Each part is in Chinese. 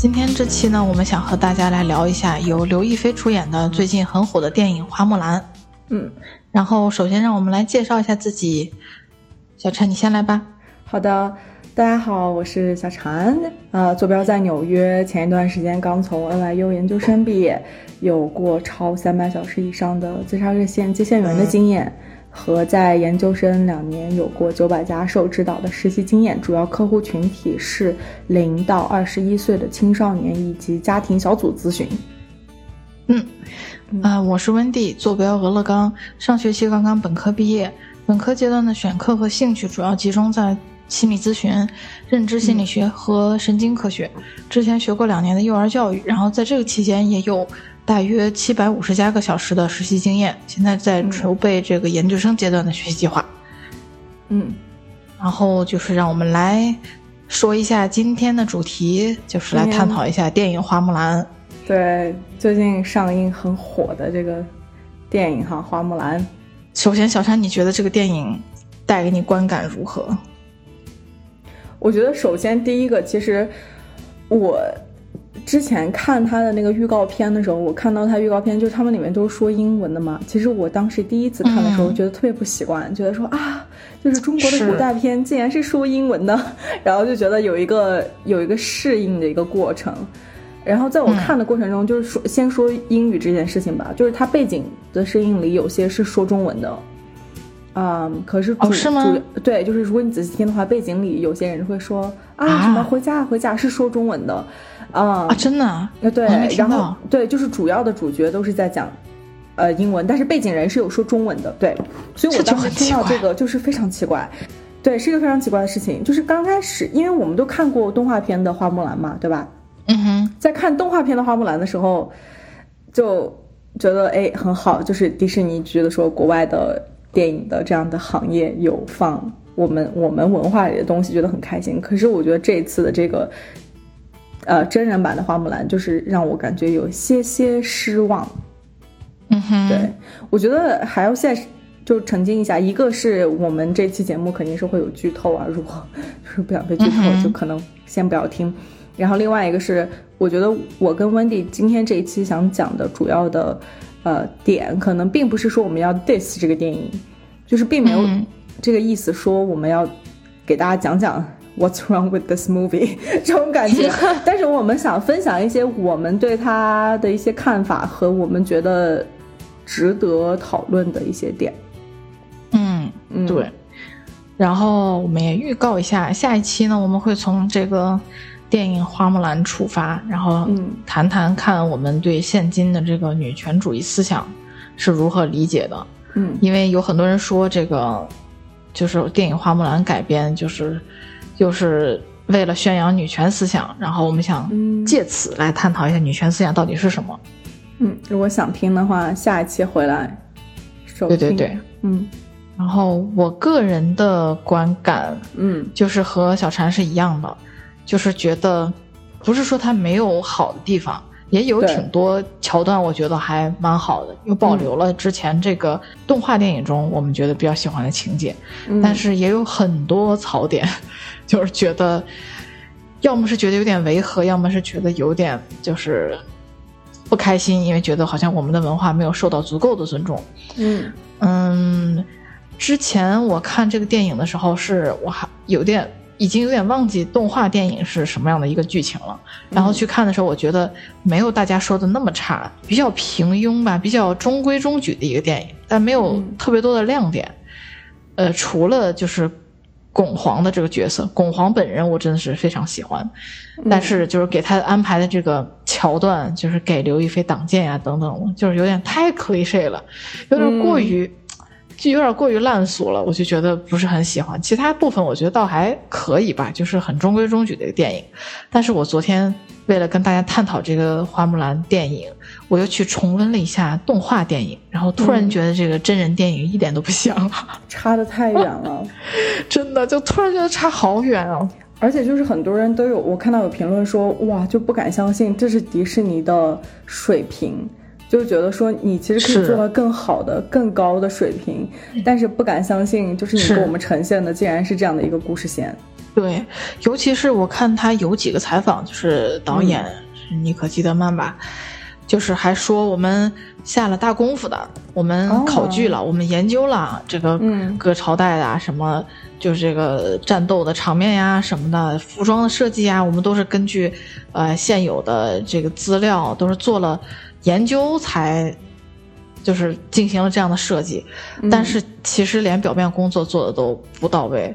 今天这期呢，我们想和大家来聊一下由刘亦菲出演的最近很火的电影《花木兰》。嗯，然后首先让我们来介绍一下自己，小陈，你先来吧。好的，大家好，我是小陈，呃，坐标在纽约，前一段时间刚从 NYU 研究生毕业，有过超三百小时以上的自杀热线接线员的经验。和在研究生两年有过九百家受指导的实习经验，主要客户群体是零到二十一岁的青少年以及家庭小组咨询。嗯，啊，我是温蒂，坐标俄勒冈，上学期刚刚本科毕业，本科阶段的选课和兴趣主要集中在心理咨询、认知心理学和神经科学。之前学过两年的幼儿教育，然后在这个期间也有。大约七百五十加个小时的实习经验，现在在筹备这个研究生阶段的学习计划。嗯，然后就是让我们来说一下今天的主题，就是来探讨一下电影《花木兰》。对，最近上映很火的这个电影哈，《花木兰》。首先，小山，你觉得这个电影带给你观感如何？我觉得，首先第一个，其实我。之前看他的那个预告片的时候，我看到他预告片，就是他们里面都是说英文的嘛。其实我当时第一次看的时候，觉得特别不习惯，觉得说啊，就是中国的古代片竟然是说英文的，然后就觉得有一个有一个适应的一个过程。然后在我看的过程中，就是说先说英语这件事情吧，就是它背景的声音里有些是说中文的，嗯，可是主主对，就是如果你仔细听的话，背景里有些人会说啊什么回家回家是说中文的。啊，真的啊，对，然后对，就是主要的主角都是在讲，呃，英文，但是背景人是有说中文的，对，所以我当时听到这个就是非常奇怪，对，是一个非常奇怪的事情，就是刚开始，因为我们都看过动画片的花木兰嘛，对吧？嗯哼，在看动画片的花木兰的时候，就觉得哎很好，就是迪士尼觉得说国外的电影的这样的行业有放我们我们文化里的东西，觉得很开心。可是我觉得这一次的这个。呃，真人版的花木兰就是让我感觉有些些失望。嗯哼，对我觉得还要再就澄清一下，一个是我们这期节目肯定是会有剧透啊，如果就是不想被剧透，就可能先不要听。然后另外一个是，我觉得我跟温迪今天这一期想讲的主要的呃点，可能并不是说我们要 diss 这个电影，就是并没有这个意思，说我们要给大家讲讲。What's wrong with this movie？这种感觉，但是我们想分享一些我们对他的一些看法和我们觉得值得讨论的一些点。嗯，对。然后我们也预告一下，下一期呢，我们会从这个电影《花木兰》出发，然后谈谈看我们对现今的这个女权主义思想是如何理解的。嗯，因为有很多人说这个就是电影《花木兰》改编就是。就是为了宣扬女权思想，然后我们想借此来探讨一下女权思想到底是什么。嗯，如果想听的话，下一期回来。对对对，嗯。然后我个人的观感，嗯，就是和小禅是一样的，就是觉得不是说它没有好的地方，也有挺多桥段，我觉得还蛮好的，又保留了之前这个动画电影中我们觉得比较喜欢的情节，但是也有很多槽点。就是觉得，要么是觉得有点违和，要么是觉得有点就是不开心，因为觉得好像我们的文化没有受到足够的尊重。嗯嗯，之前我看这个电影的时候，是我还有点已经有点忘记动画电影是什么样的一个剧情了。然后去看的时候，我觉得没有大家说的那么差，比较平庸吧，比较中规中矩的一个电影，但没有特别多的亮点。呃，除了就是。巩皇的这个角色，巩皇本人我真的是非常喜欢，但是就是给他安排的这个桥段，就是给刘亦菲挡箭呀等等，就是有点太 c l i c h e 了，有点过于就有点过于烂俗了，我就觉得不是很喜欢。其他部分我觉得倒还可以吧，就是很中规中矩的一个电影。但是我昨天为了跟大家探讨这个花木兰电影，我又去重温了一下动画电影，然后突然觉得这个真人电影一点都不像了，差的太远了，真的就突然觉得差好远啊！而且就是很多人都有，我看到有评论说，哇，就不敢相信这是迪士尼的水平，就觉得说你其实可以做到更好的、更高的水平，但是不敢相信，就是你给我们呈现的竟然是这样的一个故事线。对，尤其是我看他有几个采访，就是导演是尼可基德曼吧，就是还说我们下了大功夫的，我们考据了，我们研究了这个各朝代的什么。就是这个战斗的场面呀，什么的，服装的设计呀，我们都是根据，呃，现有的这个资料，都是做了研究才，就是进行了这样的设计。但是其实连表面工作做的都不到位，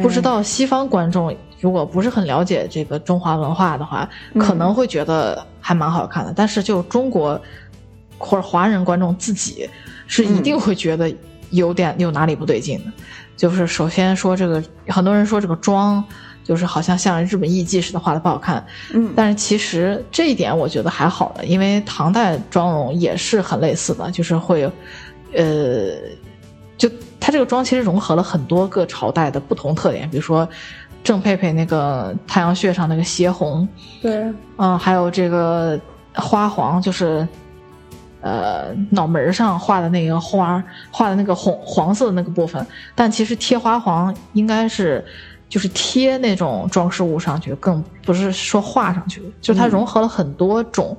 不知道西方观众如果不是很了解这个中华文化的话，可能会觉得还蛮好看的。但是就中国或者华人观众自己是一定会觉得有点有哪里不对劲的。就是首先说这个，很多人说这个妆，就是好像像日本艺伎似的画的不好看，嗯，但是其实这一点我觉得还好的，因为唐代妆容也是很类似的，就是会，呃，就它这个妆其实融合了很多个朝代的不同特点，比如说郑佩佩那个太阳穴上那个斜红，对，嗯，还有这个花黄，就是。呃，脑门上画的那个花，画的那个红黄色的那个部分，但其实贴花黄应该是就是贴那种装饰物上去，更不是说画上去，就它融合了很多种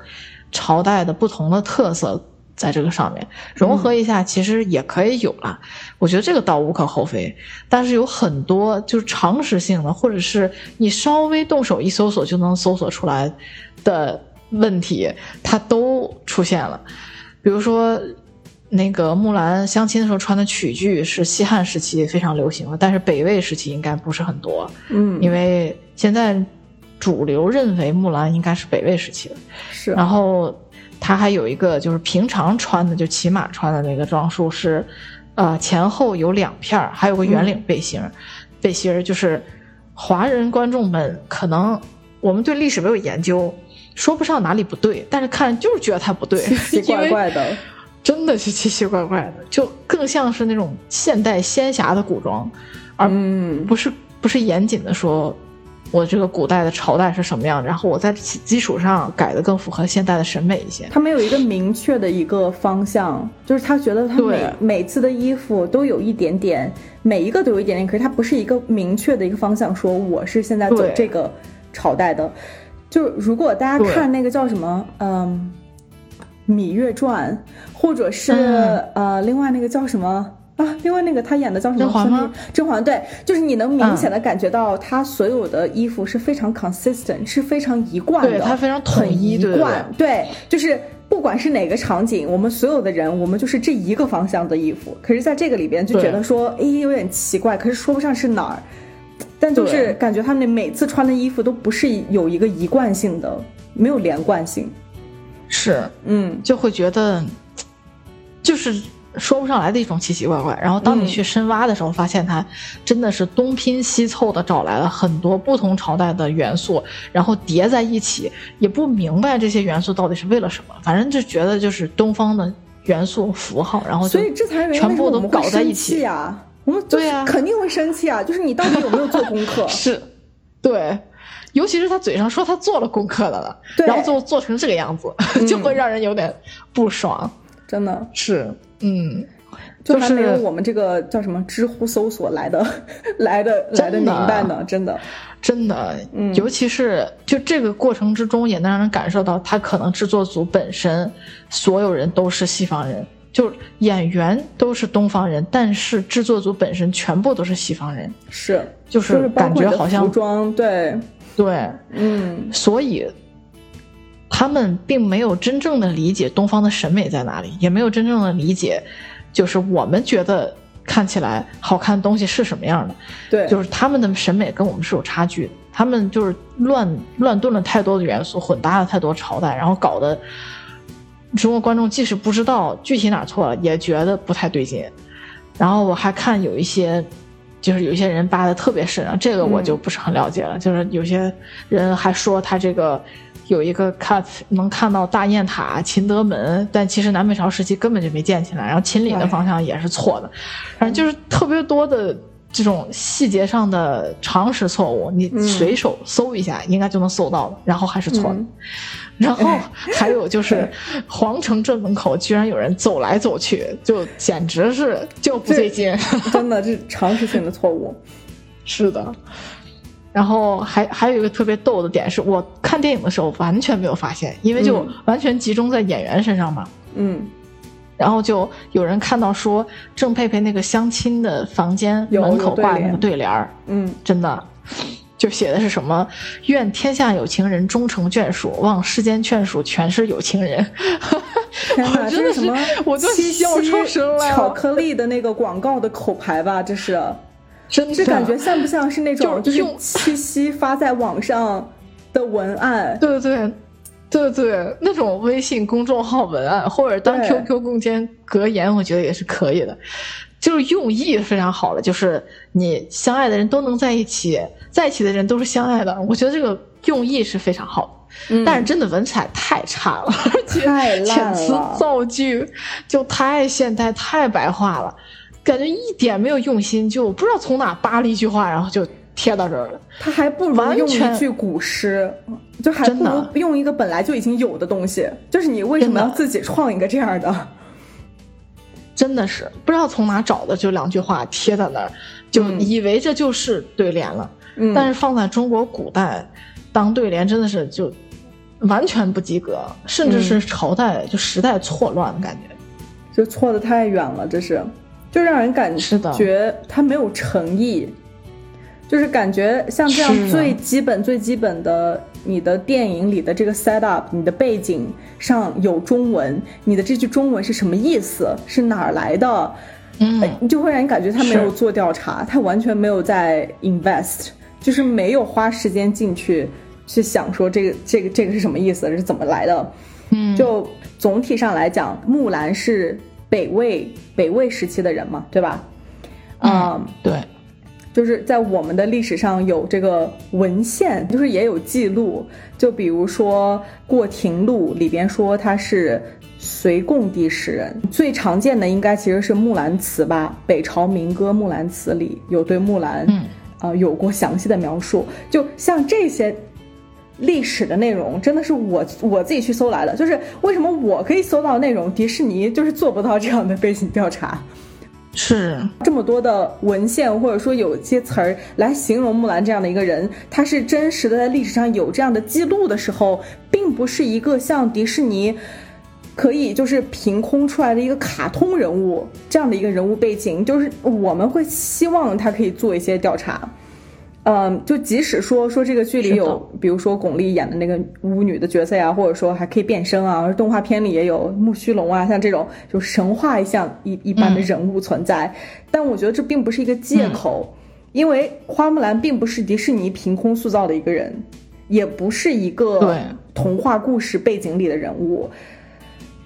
朝代的不同的特色在这个上面，融合一下其实也可以有了。我觉得这个倒无可厚非，但是有很多就是常识性的，或者是你稍微动手一搜索就能搜索出来的问题，它都出现了。比如说，那个木兰相亲的时候穿的曲裾是西汉时期非常流行的，但是北魏时期应该不是很多。嗯，因为现在主流认为木兰应该是北魏时期的。是。然后他还有一个就是平常穿的，就骑马穿的那个装束是，呃，前后有两片儿，还有个圆领背心儿。背心儿就是华人观众们可能我们对历史没有研究。说不上哪里不对，但是看就是觉得它不对，奇奇怪怪的，真的是奇奇怪怪的，就更像是那种现代仙侠的古装，而不是不是严谨的说，我这个古代的朝代是什么样，然后我在此基础上改的更符合现代的审美一些。他没有一个明确的一个方向，就是他觉得他每每次的衣服都有一点点，每一个都有一点点，可是他不是一个明确的一个方向，说我是现在走这个朝代的。就如果大家看那个叫什么，嗯，《芈月传》，或者是呃，另外那个叫什么啊？另外那个他演的叫什么？甄嬛吗？甄嬛对，就是你能明显的感觉到他所有的衣服是非常 consistent，是非常一贯的，他非常统一，一贯，对，就是不管是哪个场景，我们所有的人，我们就是这一个方向的衣服。可是在这个里边就觉得说，哎，有点奇怪，可是说不上是哪儿。但就是感觉他们每次穿的衣服都不是有一个一贯性的，没有连贯性，是，嗯，就会觉得，就是说不上来的一种奇奇怪怪。然后当你去深挖的时候，发现它真的是东拼西凑的找来了很多不同朝代的元素，然后叠在一起，也不明白这些元素到底是为了什么，反正就觉得就是东方的元素符号，然后所以这才全部都搞在一起啊。我们对呀，肯定会生气啊！就是你到底有没有做功课？是，对，尤其是他嘴上说他做了功课的了，然后最后做成这个样子，就会让人有点不爽。真的是，嗯，就还没有我们这个叫什么知乎搜索来的 来的来的明白呢，真的，真的，嗯，尤其是就这个过程之中，也能让人感受到他可能制作组本身所有人都是西方人。就演员都是东方人，但是制作组本身全部都是西方人，是。就是感觉好像服装对。对。嗯，所以他们并没有真正的理解东方的审美在哪里，也没有真正的理解，就是我们觉得看起来好看的东西是什么样的，对，就是他们的审美跟我们是有差距的，他们就是乱乱炖了太多的元素，混搭了太多朝代，然后搞得。中国观众即使不知道具体哪错了，也觉得不太对劲。然后我还看有一些，就是有一些人扒的特别深啊，这个我就不是很了解了。就是有些人还说他这个有一个 cut 能看到大雁塔、秦德门，但其实南北朝时期根本就没建起来，然后秦岭的方向也是错的，反正就是特别多的。这种细节上的常识错误，你随手搜一下，应该就能搜到的，然后还是错的。然后还有就是皇城正门口居然有人走来走去，就简直是就不对劲。真的，这常识性的错误。是的。然后还还有一个特别逗的点是，我看电影的时候完全没有发现，因为就完全集中在演员身上嘛。嗯。然后就有人看到说郑佩佩那个相亲的房间门口挂那个对联儿，嗯，真的，就写的是什么“愿天下有情人终成眷属，望世间眷属全是有情人”。我真的是什么？我就笑出声来巧克力的那个广告的口牌吧？这是，真的这感觉像不像是那种就是七夕发在网上的文案？对对对。对对，那种微信公众号文案或者当 QQ 空间格言，我觉得也是可以的，就是用意非常好的，就是你相爱的人都能在一起，在一起的人都是相爱的，我觉得这个用意是非常好的，但是真的文采太差了，而且遣词造句就太现代、太白话了，感觉一点没有用心，就不知道从哪扒了一句话，然后就。贴到这儿了，他还不如用一句古诗，就还不如用一个本来就已经有的东西。就是你为什么要自己创一个这样的？真的是不知道从哪找的，就两句话贴在那儿，就以为这就是对联了。嗯，但是放在中国古代当对联，真的是就完全不及格，甚至是朝代就时代错乱的感觉，就错的太远了。这是，就让人感觉他没有诚意。就是感觉像这样最基本最基本的，你的电影里的这个 set up，你的背景上有中文，你的这句中文是什么意思？是哪儿来的？嗯，你就会让你感觉他没有做调查，他完全没有在 invest，就是没有花时间进去去想说这个这个这个是什么意思，是怎么来的？嗯，就总体上来讲，木兰是北魏北魏时期的人嘛，对吧？嗯，对。就是在我们的历史上有这个文献，就是也有记录。就比如说《过庭录》里边说他是隋贡帝时人，最常见的应该其实是《木兰辞》吧，《北朝民歌·木兰辞》里有对木兰，啊，有过详细的描述。就像这些历史的内容，真的是我我自己去搜来的。就是为什么我可以搜到内容，迪士尼就是做不到这样的背景调查。是这么多的文献，或者说有些词儿来形容木兰这样的一个人，他是真实的在历史上有这样的记录的时候，并不是一个像迪士尼可以就是凭空出来的一个卡通人物这样的一个人物背景，就是我们会希望他可以做一些调查。嗯，就即使说说这个剧里有，比如说巩俐演的那个巫女的角色呀，或者说还可以变身啊，动画片里也有木须龙啊，像这种就神话一样一一般的人物存在，但我觉得这并不是一个借口，因为花木兰并不是迪士尼凭空塑造的一个人，也不是一个童话故事背景里的人物。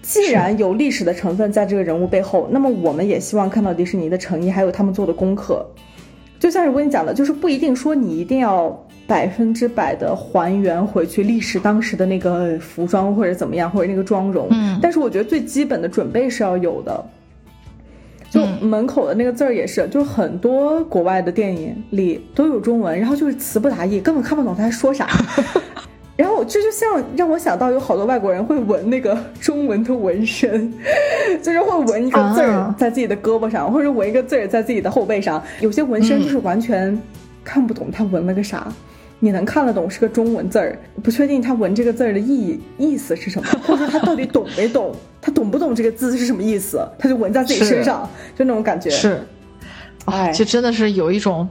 既然有历史的成分在这个人物背后，那么我们也希望看到迪士尼的诚意，还有他们做的功课。就像是我跟你讲的，就是不一定说你一定要百分之百的还原回去历史当时的那个服装或者怎么样，或者那个妆容。嗯。但是我觉得最基本的准备是要有的。就门口的那个字儿也是，就很多国外的电影里都有中文，然后就是词不达意，根本看不懂他在说啥。然后这就像让我想到有好多外国人会纹那个中文的纹身，就是会纹一个字儿在自己的胳膊上，或者纹一个字儿在自己的后背上。有些纹身就是完全看不懂他纹了个啥，你能看得懂是个中文字儿，不确定他纹这个字儿的意义意思是什么，或者他到底懂没懂，他懂不懂这个字是什么意思，他就纹在自己身上，就那种感觉。是，哎，就真的是有一种。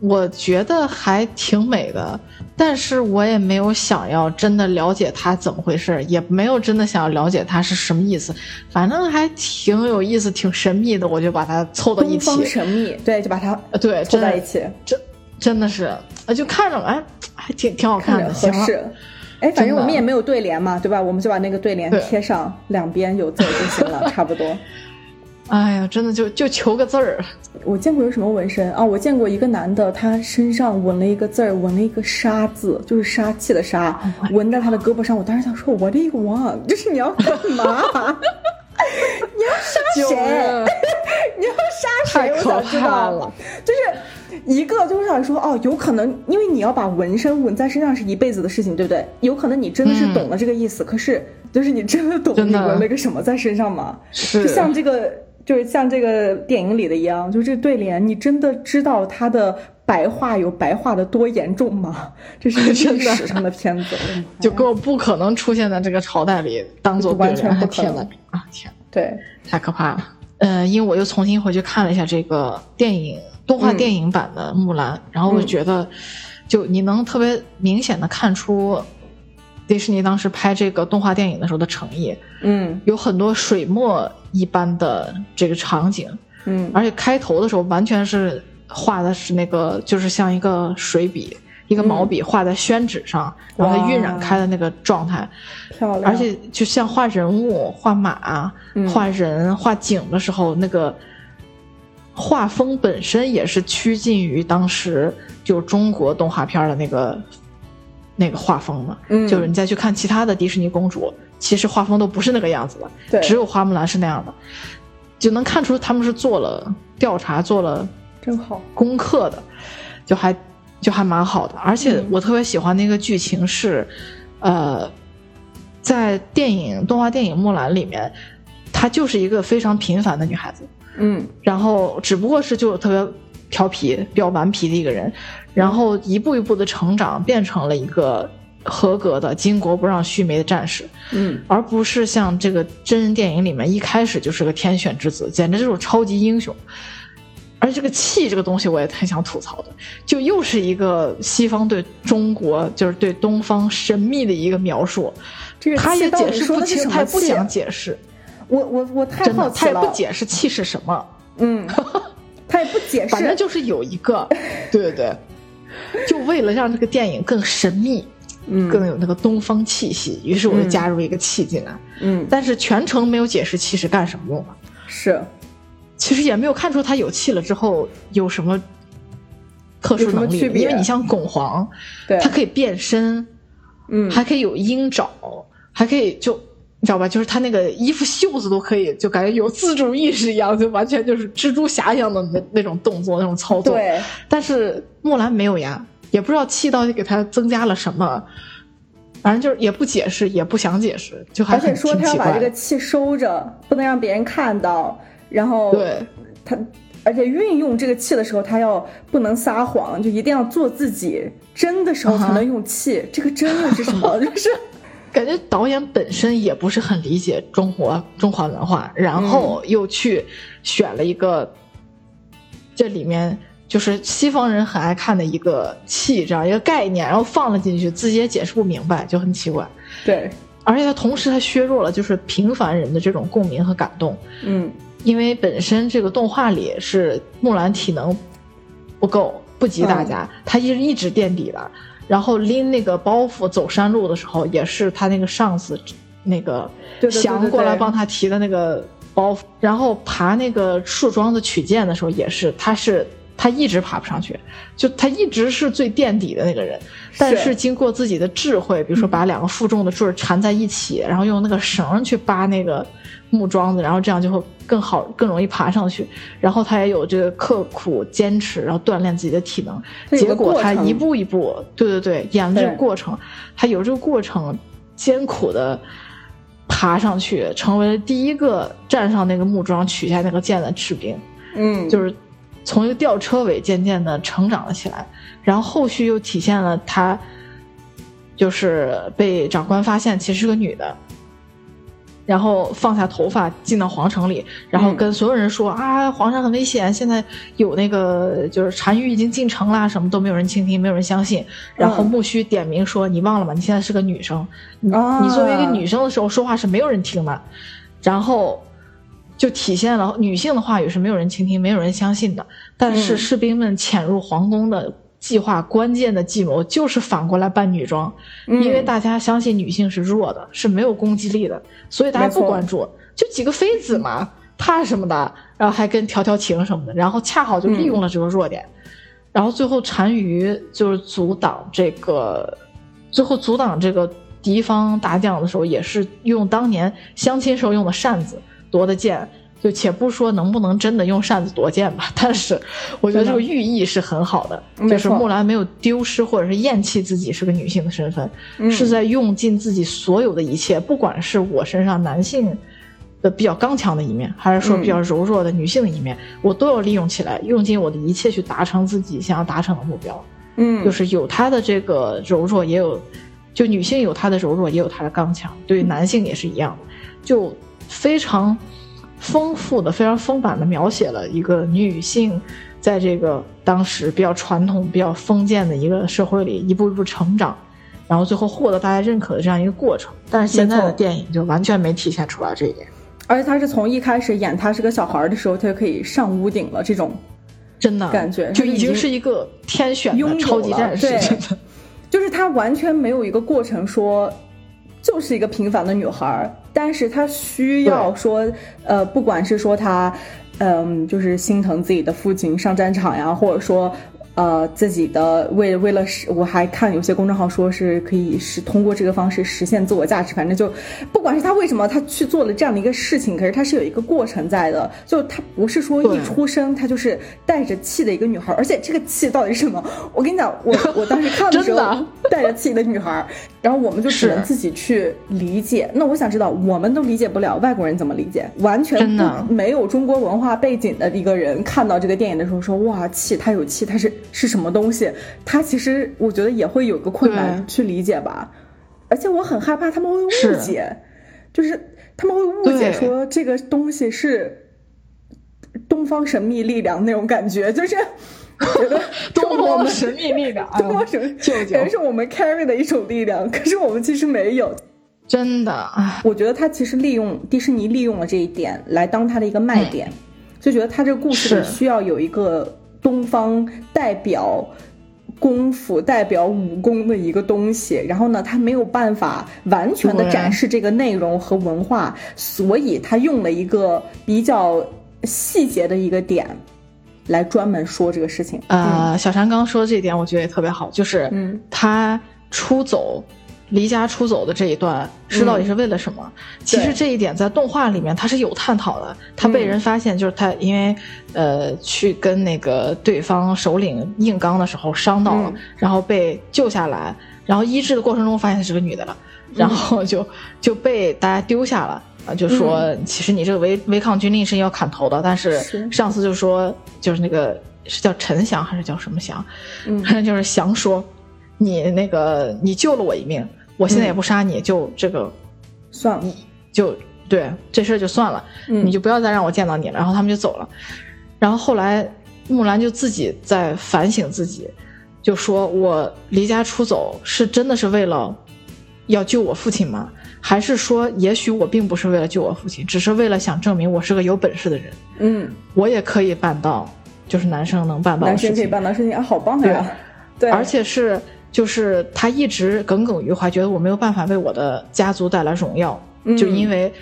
我觉得还挺美的，但是我也没有想要真的了解他怎么回事，也没有真的想要了解他是什么意思，反正还挺有意思，挺神秘的，我就把它凑到一起。神秘，对，就把它对凑在一起，真真的是，就看着哎，还挺挺好看的，合适。哎，反正我们也没有对联嘛，对吧？我们就把那个对联贴上，两边有字就行了，差不多。哎呀，真的就就求个字儿。我见过有什么纹身啊？我见过一个男的，他身上纹了一个字儿，纹了一个杀字，就是杀气的杀，纹在他的胳膊上。我当时想说，，What do you want？，就是你要干嘛？你要杀谁？你要杀谁？我想知道了。就是一个，就是想说，哦，有可能，因为你要把纹身纹在身上是一辈子的事情，对不对？有可能你真的是懂了这个意思，可是，就是你真的懂你纹了个什么在身上吗？是，就像这个。就是像这个电影里的一样，就这对联，你真的知道它的白话有白话的多严重吗？这是历史上的片子，就根本不可能出现在这个朝代里当做完全不可能啊！天，对，太可怕了。呃，因为我又重新回去看了一下这个电影动画电影版的《木兰》，然后我觉得，就你能特别明显的看出。迪士尼当时拍这个动画电影的时候的诚意，嗯，有很多水墨一般的这个场景，嗯，而且开头的时候完全是画的是那个，就是像一个水笔，一个毛笔画在宣纸上，然后它晕染开的那个状态，漂亮。而且就像画人物、画马、画人、画景的时候，那个画风本身也是趋近于当时就中国动画片的那个。那个画风嘛，就是你再去看其他的迪士尼公主，其实画风都不是那个样子的，对，只有花木兰是那样的，就能看出他们是做了调查、做了真好。功课的，就还就还蛮好的。而且我特别喜欢那个剧情是，呃，在电影动画电影《木兰》里面，她就是一个非常平凡的女孩子，嗯，然后只不过是就特别。调皮、比较顽皮的一个人，然后一步一步的成长，变成了一个合格的巾帼不让须眉的战士。嗯，而不是像这个真人电影里面一开始就是个天选之子，简直就是超级英雄。而这个气这个东西，我也很想吐槽的，就又是一个西方对中国，就是对东方神秘的一个描述。这个他也解释不清，他也不想解释。我我我太好奇了，他也不解释气是什么。嗯。他也不解释，反正就是有一个，对对对，就为了让这个电影更神秘，嗯，更有那个东方气息，于是我就加入一个气进来，嗯，但是全程没有解释气是干什么用的，是，其实也没有看出他有气了之后有什么特殊能力，因为你像巩皇，对，他可以变身，嗯，还可以有鹰爪，还可以就。你知道吧？就是他那个衣服袖子都可以，就感觉有自主意识一样，就完全就是蜘蛛侠一样的那那种动作、那种操作。对。但是木兰没有呀，也不知道气到底给他增加了什么，反正就是也不解释，也不想解释，就还而且说他要把这个气收着，不能让别人看到。然后，对他，而且运用这个气的时候，他要不能撒谎，就一定要做自己。真的时候才能用气，这个真又是什么？就是。感觉导演本身也不是很理解中国中华文化，然后又去选了一个这里面就是西方人很爱看的一个气这样一个概念，然后放了进去，自己也解释不明白，就很奇怪。对，而且他同时它削弱了就是平凡人的这种共鸣和感动。嗯，因为本身这个动画里是木兰体能不够，不及大家，他一直一直垫底了。然后拎那个包袱走山路的时候，也是他那个上司，那个翔过来帮他提的那个包袱。然后爬那个树桩子取剑的时候，也是他是他一直爬不上去，就他一直是最垫底的那个人。但是经过自己的智慧，比如说把两个负重的坠缠在一起，然后用那个绳去扒那个。木桩子，然后这样就会更好，更容易爬上去。然后他也有这个刻苦坚持，然后锻炼自己的体能。结果他一步一步，对对对，演了这个过程，他有这个过程，艰苦的爬上去，成为了第一个站上那个木桩取下那个剑的士兵。嗯，就是从一个吊车尾渐渐的成长了起来。然后后续又体现了他，就是被长官发现其实是个女的。然后放下头发进到皇城里，然后跟所有人说啊，皇上很危险，现在有那个就是单于已经进城啦，什么都没有人倾听，没有人相信。然后木须点名说：“你忘了吗？你现在是个女生，你你作为一个女生的时候说话是没有人听的。”然后就体现了女性的话语是没有人倾听、没有人相信的。但是士兵们潜入皇宫的。计划关键的计谋就是反过来扮女装，因为大家相信女性是弱的，是没有攻击力的，所以大家不关注，就几个妃子嘛，怕什么的，然后还跟调调情什么的，然后恰好就利用了这个弱点，然后最后单于就是阻挡这个，最后阻挡这个敌方大将的时候，也是用当年相亲时候用的扇子夺的剑。就且不说能不能真的用扇子夺剑吧，但是我觉得这个寓意是很好的，就是木兰没有丢失或者是厌弃自己是个女性的身份，是在用尽自己所有的一切，不管是我身上男性的比较刚强的一面，还是说比较柔弱的女性的一面，我都要利用起来，用尽我的一切去达成自己想要达成的目标。嗯，就是有她的这个柔弱，也有就女性有她的柔弱，也有她的刚强，对于男性也是一样的，就非常。丰富的、非常丰满的描写了一个女性在这个当时比较传统、比较封建的一个社会里一步一步成长，然后最后获得大家认可的这样一个过程。但是现在的电影就完全没体现出来这一点。而且他是从一开始演他是个小孩的时候，他就可以上屋顶了，这种真的感觉就已经是一个天选的超级战士。对，就是他完全没有一个过程说。就是一个平凡的女孩，但是她需要说，呃，不管是说她，嗯，就是心疼自己的父亲上战场呀，或者说。呃，自己的为为了实，我还看有些公众号说是可以是通过这个方式实现自我价值。反正就，不管是她为什么她去做了这样的一个事情，可是她是有一个过程在的。就她不是说一出生她就是带着气的一个女孩，而且这个气到底是什么？我跟你讲，我我当时看的时候 带着气的女孩，然后我们就只能自己去理解。那我想知道，我们都理解不了，外国人怎么理解？完全不没有中国文化背景的一个人看到这个电影的时候说，哇，气，他有气，他是。是什么东西？他其实我觉得也会有个困难去理解吧，而且我很害怕他们会误解，就是他们会误解说这个东西是东方神秘力量那种感觉，就是觉得东方神秘力量，秘感觉是我们 carry 的一种力量，可是我们其实没有，真的。我觉得他其实利用迪士尼利用了这一点来当他的一个卖点，就觉得他这个故事里需要有一个。东方代表功夫、代表武功的一个东西，然后呢，他没有办法完全的展示这个内容和文化，所以他用了一个比较细节的一个点来专门说这个事情。呃，小山刚刚说的这一点，我觉得也特别好，就是他出走。离家出走的这一段是到底是为了什么？其实这一点在动画里面他是有探讨的。他被人发现，就是他因为呃去跟那个对方首领硬刚的时候伤到了，然后被救下来，然后医治的过程中发现是个女的了，然后就就被大家丢下了啊，就说其实你这个违违抗军令是要砍头的，但是上司就说就是那个是叫陈翔还是叫什么翔，反 正就是翔说。你那个，你救了我一命，我现在也不杀你，就这个，算了，就对这事儿就算了，你就不要再让我见到你了。然后他们就走了，然后后来木兰就自己在反省自己，就说我离家出走是真的是为了要救我父亲吗？还是说也许我并不是为了救我父亲，只是为了想证明我是个有本事的人？嗯，我也可以办到，就是男生能办到，男生可以办到事情。啊，好棒呀！对，而且是。就是他一直耿耿于怀，觉得我没有办法为我的家族带来荣耀，就因为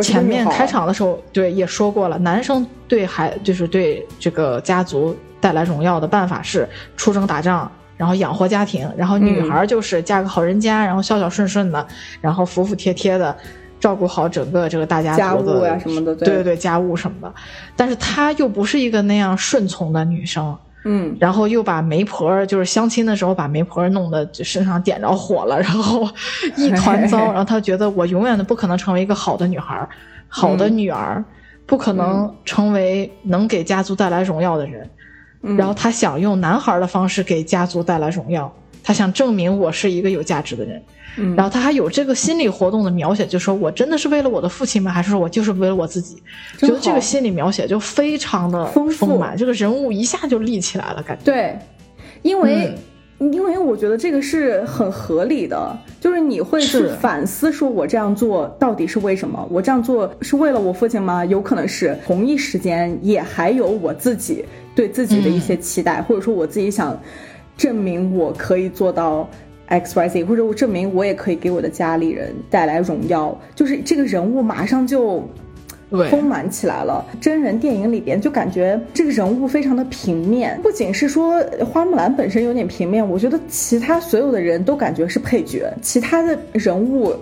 前面开场的时候，对也说过了，男生对孩就是对这个家族带来荣耀的办法是出征打仗，然后养活家庭，然后女孩就是嫁个好人家，然后孝孝顺顺的，然后服服帖帖的照顾好整个这个大家族的什么的，对对对，家务什么的，但是她又不是一个那样顺从的女生。嗯，然后又把媒婆，就是相亲的时候把媒婆弄得身上点着火了，然后一团糟。然后她觉得我永远都不可能成为一个好的女孩，好的女儿，不可能成为能给家族带来荣耀的人。然后他想用男孩的方式给家族带来荣耀，他想证明我是一个有价值的人。然后他还有这个心理活动的描写，就说我真的是为了我的父亲吗？还是说我就是为了我自己？觉得这个心理描写就非常的丰满，这个人物一下就立起来了，感觉。对，因为因为我觉得这个是很合理的，就是你会去反思，说我这样做到底是为什么？我这样做是为了我父亲吗？有可能是。同一时间也还有我自己对自己的一些期待，或者说我自己想证明我可以做到。X Y Z，或者我证明我也可以给我的家里人带来荣耀，就是这个人物马上就丰满起来了。真人电影里边就感觉这个人物非常的平面，不仅是说花木兰本身有点平面，我觉得其他所有的人都感觉是配角，其他的人物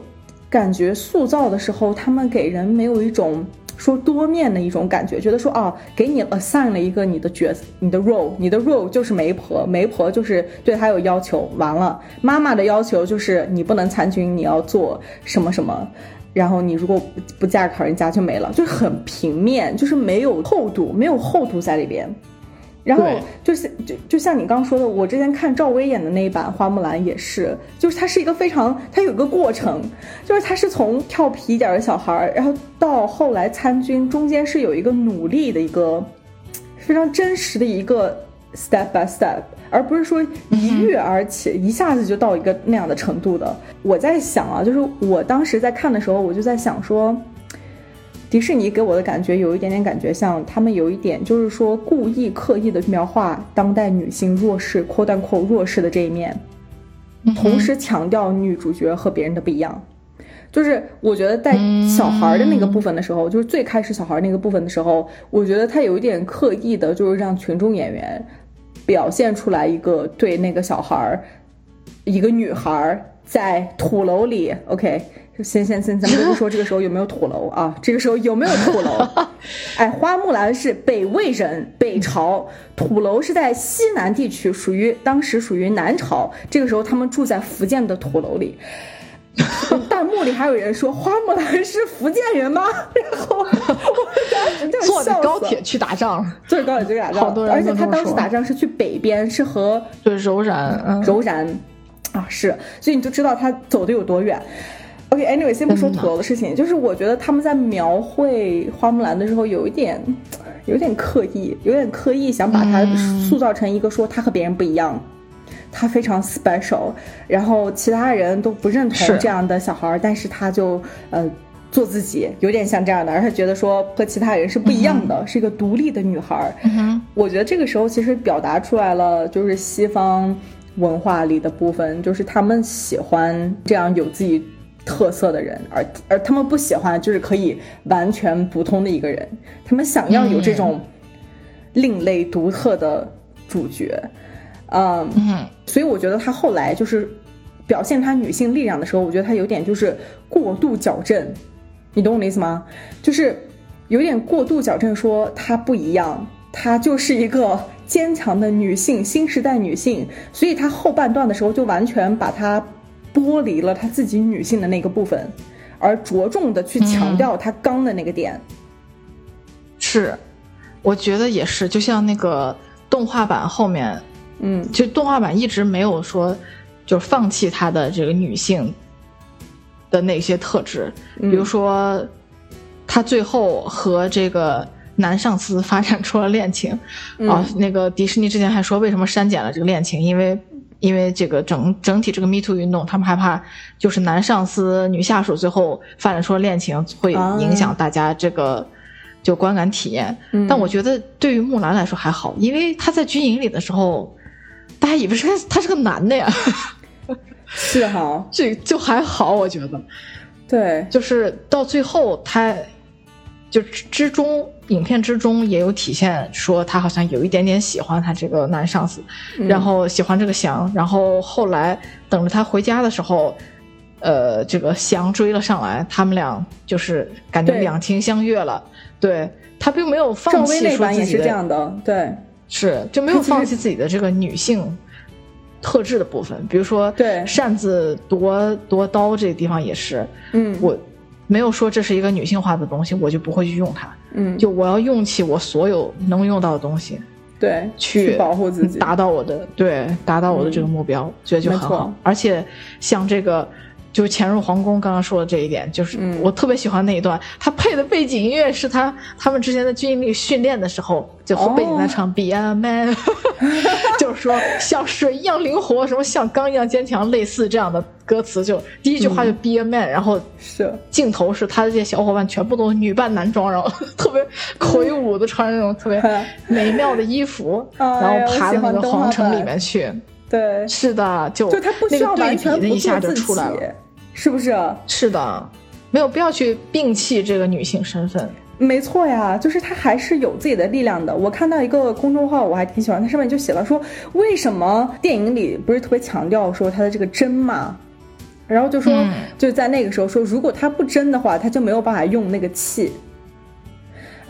感觉塑造的时候，他们给人没有一种。说多面的一种感觉，觉得说啊，给你 assign 了一个你的角色，你的 role，你的 role 就是媒婆，媒婆就是对他有要求。完了，妈妈的要求就是你不能参军，你要做什么什么，然后你如果不嫁给人家就没了，就很平面，就是没有厚度，没有厚度在里边。然后就是就就像你刚刚说的，我之前看赵薇演的那一版《花木兰》也是，就是它是一个非常，它有一个过程，就是它是从调皮一点的小孩儿，然后到后来参军，中间是有一个努力的一个非常真实的一个 step by step，而不是说一跃而起，一下子就到一个那样的程度的。我在想啊，就是我当时在看的时候，我就在想说。迪士尼给我的感觉有一点点感觉像他们有一点就是说故意刻意的描画当代女性弱势扩大扩弱势的这一面，同时强调女主角和别人的不一样。就是我觉得在小孩的那个部分的时候，就是最开始小孩那个部分的时候，我觉得他有一点刻意的，就是让群众演员表现出来一个对那个小孩儿，一个女孩儿在土楼里，OK。先先先，咱们不说这个时候有没有土楼啊？这个时候有没有土楼？哎，花木兰是北魏人，北朝土楼是在西南地区，属于当时属于南朝。这个时候他们住在福建的土楼里。弹幕里还有人说花木兰是福建人吗？然后坐着高铁去打仗，坐着高铁去打仗，而且他当时打仗是去北边，是和对柔然，柔然啊是，所以你就知道他走的有多远。OK，Anyway，先不说土楼的事情，就是我觉得他们在描绘花木兰的时候，有一点，有点刻意，有点刻意想把她塑造成一个说她和别人不一样，她非常 special，然后其他人都不认同这样的小孩，但是他就呃做自己，有点像这样的，而且觉得说和其他人是不一样的，是一个独立的女孩。我觉得这个时候其实表达出来了，就是西方文化里的部分，就是他们喜欢这样有自己。特色的人，而而他们不喜欢就是可以完全普通的一个人，他们想要有这种另类独特的主角，嗯，所以我觉得她后来就是表现她女性力量的时候，我觉得她有点就是过度矫正，你懂我的意思吗？就是有点过度矫正，说她不一样，她就是一个坚强的女性，新时代女性，所以她后半段的时候就完全把她。剥离了她自己女性的那个部分，而着重的去强调她刚的那个点。是，我觉得也是。就像那个动画版后面，嗯，就动画版一直没有说，就放弃她的这个女性的那些特质。比如说，她最后和这个男上司发展出了恋情啊。那个迪士尼之前还说，为什么删减了这个恋情？因为。因为这个整整体这个 Me Too 运动，他们害怕就是男上司女下属最后发展出了恋情，会影响大家这个就观感体验。但我觉得对于木兰来说还好，因为他在军营里的时候，大家以为是他是个男的呀，是哈，这就还好，我觉得。对，就是到最后他。就之中，影片之中也有体现，说他好像有一点点喜欢他这个男上司，然后喜欢这个翔，然后后来等着他回家的时候，呃，这个翔追了上来，他们俩就是感觉两情相悦了。对他并没有放弃说自己的，对，是就没有放弃自己的这个女性特质的部分，比如说对擅自夺夺刀这个地方也是，嗯，我。没有说这是一个女性化的东西，我就不会去用它。嗯，就我要用起我所有能用到的东西，对，去保护自己，达到我的对，达到我的这个目标，觉得就很好。而且像这个。就潜入皇宫，刚刚说的这一点，就是我特别喜欢那一段，他配的背景音乐是他他们之前在军营里训练的时候，就背景在唱 Be a Man，就是说像水一样灵活，什么像钢一样坚强，类似这样的歌词。就第一句话就 Be a Man，然后是镜头是他的这些小伙伴全部都女扮男装，然后 特别魁梧的穿那种特别美妙的衣服，然后爬到那个皇城里面去。对，是的，就就他不需要完全一下就出来了。是不是？是的，没有必要去摒弃这个女性身份。没错呀，就是她还是有自己的力量的。我看到一个公众号，我还挺喜欢，它上面就写了说，为什么电影里不是特别强调说她的这个真嘛？然后就说，就在那个时候说，如果她不真的话，她就没有办法用那个气，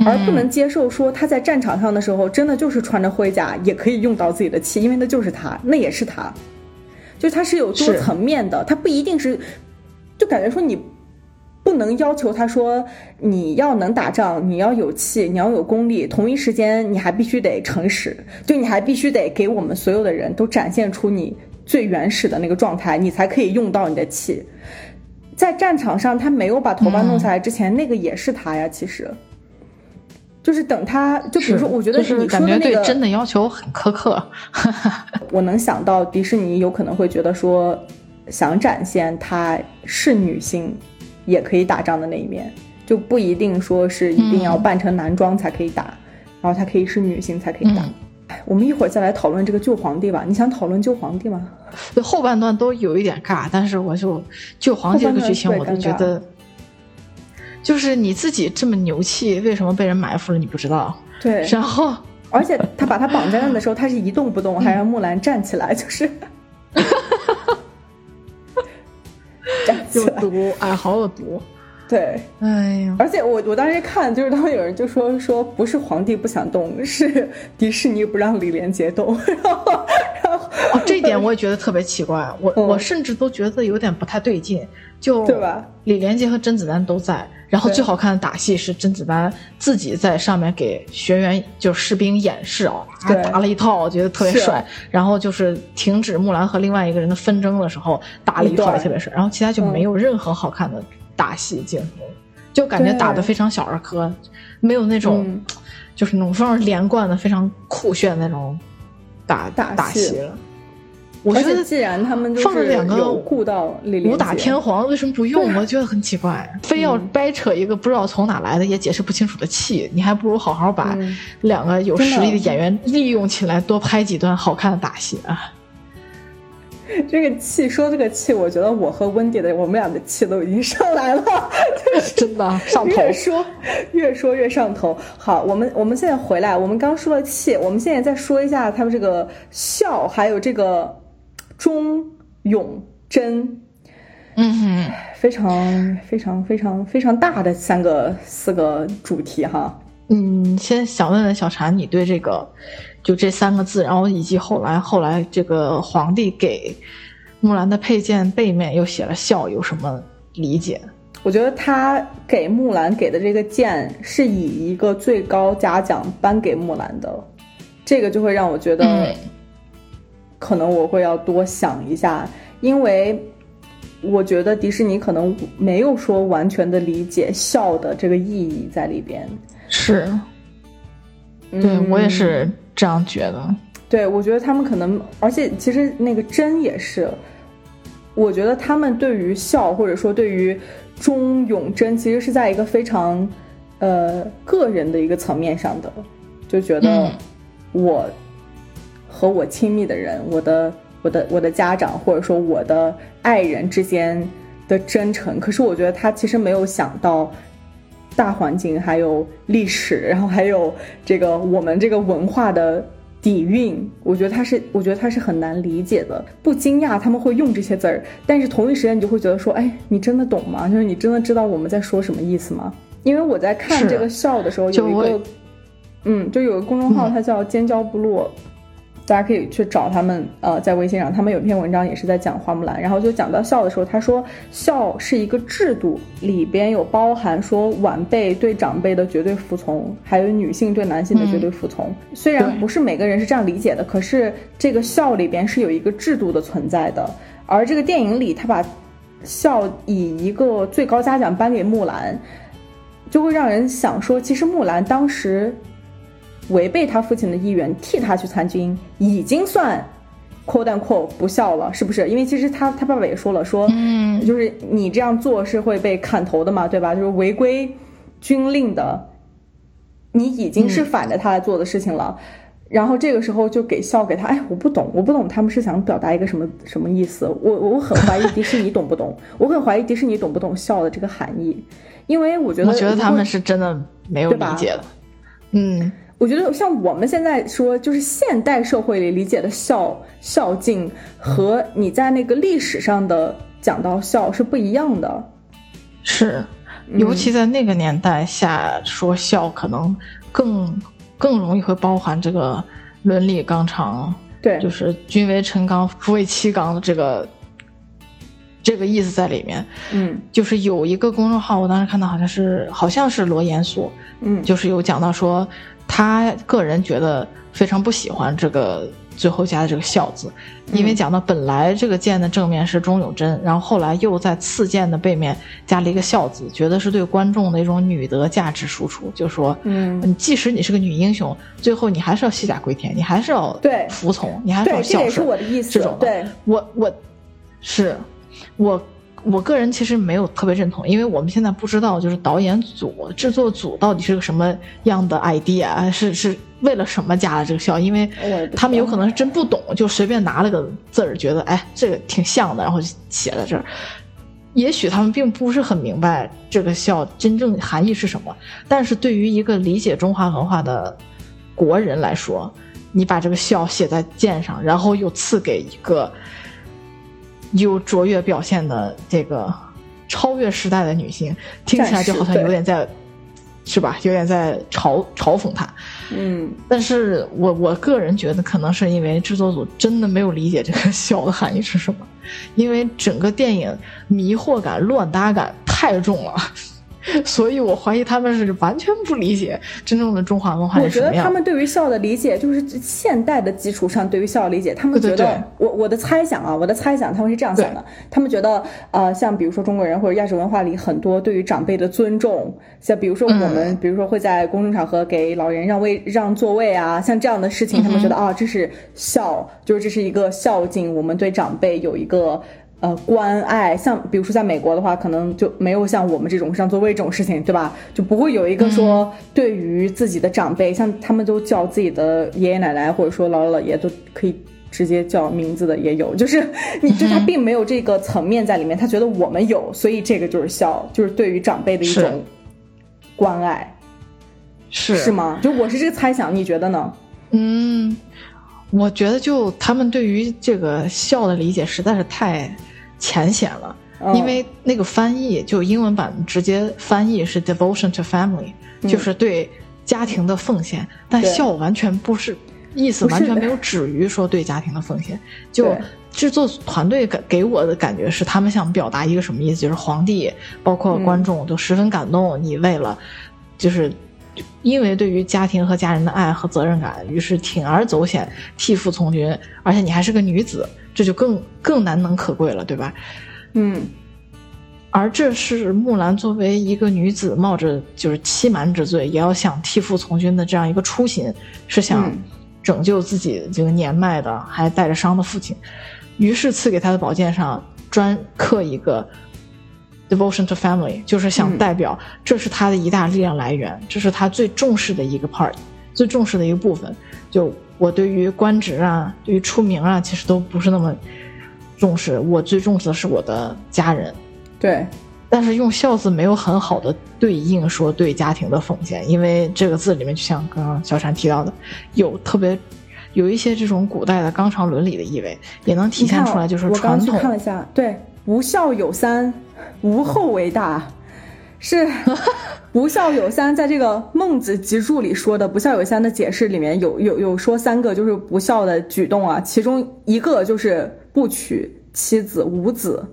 而不能接受说她在战场上的时候，真的就是穿着盔甲也可以用到自己的气，因为那就是她，那也是她，就是她是有多层面的，她不一定是，就感觉说你。不能要求他说你要能打仗，你要有气，你要有功力，同一时间你还必须得诚实，就你还必须得给我们所有的人都展现出你最原始的那个状态，你才可以用到你的气。在战场上，他没有把头发弄下来之前，那个也是他呀。其实，就是等他，就比如说，我觉得你说的那个对真的要求很苛刻。我能想到迪士尼有可能会觉得说，想展现她是女性。也可以打仗的那一面，就不一定说是一定要扮成男装才可以打，然后她可以是女性才可以打。我们一会儿再来讨论这个旧皇帝吧。你想讨论旧皇帝吗？后半段都有一点尬，但是我就旧皇帝这个剧情，我就觉得，就是你自己这么牛气，为什么被人埋伏了？你不知道。对。然后，而且他把他绑在那的时候，他是一动不动，还让木兰站起来，就是。有毒，哎，好有毒。对，哎呀，而且我我当时看，就是当时有人就说 说不是皇帝不想动，是迪士尼不让李连杰动。然后，然后哦这一点我也觉得特别奇怪，我我甚至都觉得有点不太对劲。就对吧？李连杰和甄子丹都在，然后最好看的打戏是甄子丹自己在上面给学员就是士兵演示啊，打了一套，我觉得特别帅。然后就是停止木兰和另外一个人的纷争的时候，打了一套也特别帅。然后其他就没有任何好看的打戏镜头，就感觉打的非常小儿科，没有那种就是那种非常连贯的、非常酷炫那种打打戏了。我觉得既然他们放着两个顾到武打天皇，为什么不用？我觉得很奇怪，非要掰扯一个不知道从哪来的也解释不清楚的气，你还不如好好把两个有实力的演员利用起来，多拍几段好看的打戏啊！这个气，说这个气，我觉得我和温迪的我们俩的气都已经上来了，真的上头。越说越说越上头。好，我们我们现在回来，我们刚说了气，我们现在再说一下他们这个笑，还有这个。忠勇贞，嗯哼，非常非常非常非常大的三个四个主题哈。嗯，先想问问小婵，你对这个就这三个字，然后以及后来后来这个皇帝给木兰的佩剑背面又写了孝，有什么理解？我觉得他给木兰给的这个剑是以一个最高嘉奖颁给木兰的，这个就会让我觉得。可能我会要多想一下，因为我觉得迪士尼可能没有说完全的理解笑的这个意义在里边。是，对我也是这样觉得。对，我觉得他们可能，而且其实那个真也是，我觉得他们对于笑或者说对于忠勇贞，其实是在一个非常呃个人的一个层面上的，就觉得我。和我亲密的人，我的、我的、我的家长，或者说我的爱人之间的真诚。可是我觉得他其实没有想到大环境，还有历史，然后还有这个我们这个文化的底蕴。我觉得他是，我觉得他是很难理解的。不惊讶他们会用这些字儿，但是同一时间你就会觉得说，哎，你真的懂吗？就是你真的知道我们在说什么意思吗？因为我在看这个笑的时候，有一个，嗯，就有个公众号，它叫尖椒部落。大家可以去找他们，呃，在微信上，他们有一篇文章也是在讲花木兰，然后就讲到孝的时候，他说孝是一个制度，里边有包含说晚辈对长辈的绝对服从，还有女性对男性的绝对服从。虽然不是每个人是这样理解的，可是这个孝里边是有一个制度的存在的。而这个电影里，他把孝以一个最高嘉奖颁给木兰，就会让人想说，其实木兰当时。违背他父亲的意愿，替他去参军，已经算，quote unquote 不孝了，是不是？因为其实他他爸爸也说了，说，嗯，就是你这样做是会被砍头的嘛，对吧？就是违规军令的，你已经是反着他来做的事情了。然后这个时候就给笑给他，哎，我不懂，我不懂他们是想表达一个什么什么意思，我我很怀疑迪士尼懂不懂，我很怀疑迪士尼懂不懂笑的这个含义，因为我觉得我觉得他们是真的没有理解的，嗯。我觉得像我们现在说，就是现代社会里理解的孝孝敬，和你在那个历史上的讲到孝是不一样的。是，尤其在那个年代下说孝，可能更更容易会包含这个伦理纲常，对，就是君为臣纲，父为妻纲的这个这个意思在里面。嗯，就是有一个公众号，我当时看到好像是好像是罗严肃，嗯，就是有讲到说。他个人觉得非常不喜欢这个最后加的这个“孝”字，因为讲到本来这个剑的正面是钟有贞，然后后来又在刺剑的背面加了一个“孝”字，觉得是对观众的一种女德价值输出，就说，嗯，即使你是个女英雄，最后你还是要卸甲归田，你还是要对服从，你还是要孝顺。这也是我的意思。这种，对我我，是，我。我个人其实没有特别认同，因为我们现在不知道，就是导演组、制作组到底是个什么样的 idea，是是为了什么加了这个笑？因为他们有可能是真不懂，就随便拿了个字儿，觉得哎这个挺像的，然后就写在这儿。也许他们并不是很明白这个笑真正含义是什么，但是对于一个理解中华文化的国人来说，你把这个笑写在剑上，然后又赐给一个。有卓越表现的这个超越时代的女性，听起来就好像有点在，是吧？有点在嘲嘲讽她。嗯，但是我我个人觉得，可能是因为制作组真的没有理解这个“笑”的含义是什么，因为整个电影迷惑感、乱搭感太重了。所以，我怀疑他们是完全不理解真正的中华文化是什么样。我觉得他们对于孝的理解，就是现代的基础上对于孝的理解。他们觉得，我我的猜想啊，我的猜想，他们是这样想的：他们觉得，呃，像比如说中国人或者亚洲文化里很多对于长辈的尊重，像比如说我们，比如说会在公众场合给老人让位让座位啊，像这样的事情，他们觉得啊，这是孝，就是这是一个孝敬，我们对长辈有一个。呃，关爱像比如说在美国的话，可能就没有像我们这种让座位这种事情，对吧？就不会有一个说对于自己的长辈，像他们都叫自己的爷爷奶奶或者说姥姥姥爷都可以直接叫名字的也有，就是 你就他并没有这个层面在里面，他觉得我们有，所以这个就是孝，就是对于长辈的一种关爱，是是吗？就我是这个猜想，你觉得呢？嗯。我觉得，就他们对于这个笑的理解实在是太浅显了，因为那个翻译就英文版直接翻译是 devotion to family，就是对家庭的奉献，但笑完全不是意思，完全没有止于说对家庭的奉献。就制作团队给给我的感觉是，他们想表达一个什么意思？就是皇帝包括观众都十分感动，你为了就是。因为对于家庭和家人的爱和责任感，于是铤而走险，替父从军，而且你还是个女子，这就更更难能可贵了，对吧？嗯。而这是木兰作为一个女子，冒着就是欺瞒之罪，也要想替父从军的这样一个初心，是想拯救自己这个年迈的还带着伤的父亲，于是赐给他的宝剑上专刻一个。Devotion to family 就是想代表，这是他的一大力量来源，这是他最重视的一个 part，最重视的一个部分。就我对于官职啊，对于出名啊，其实都不是那么重视。我最重视的是我的家人。对，但是用孝字没有很好的对应说对家庭的奉献，因为这个字里面就像刚刚小婵提到的，有特别有一些这种古代的纲常伦理的意味，也能体现出来就是传统。我刚看了一下，对，无孝有三。无后为大，是 不孝有三，在这个《孟子集注》里说的“不孝有三”的解释里面有有有说三个就是不孝的举动啊，其中一个就是不娶妻子无子，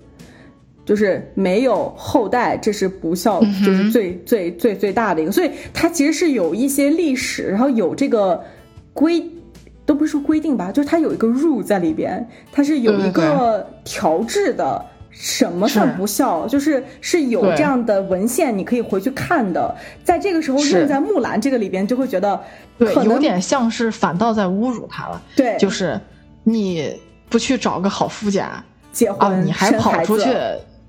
就是没有后代，这是不孝，就是最最最最大的一个。所以它其实是有一些历史，然后有这个规，都不是说规定吧，就是它有一个 rule 在里边，它是有一个调制的。什么算不孝？就是是有这样的文献，你可以回去看的。在这个时候用在木兰这个里边，就会觉得对，有点像是反倒在侮辱他了。对，就是你不去找个好夫家结婚，你还跑出去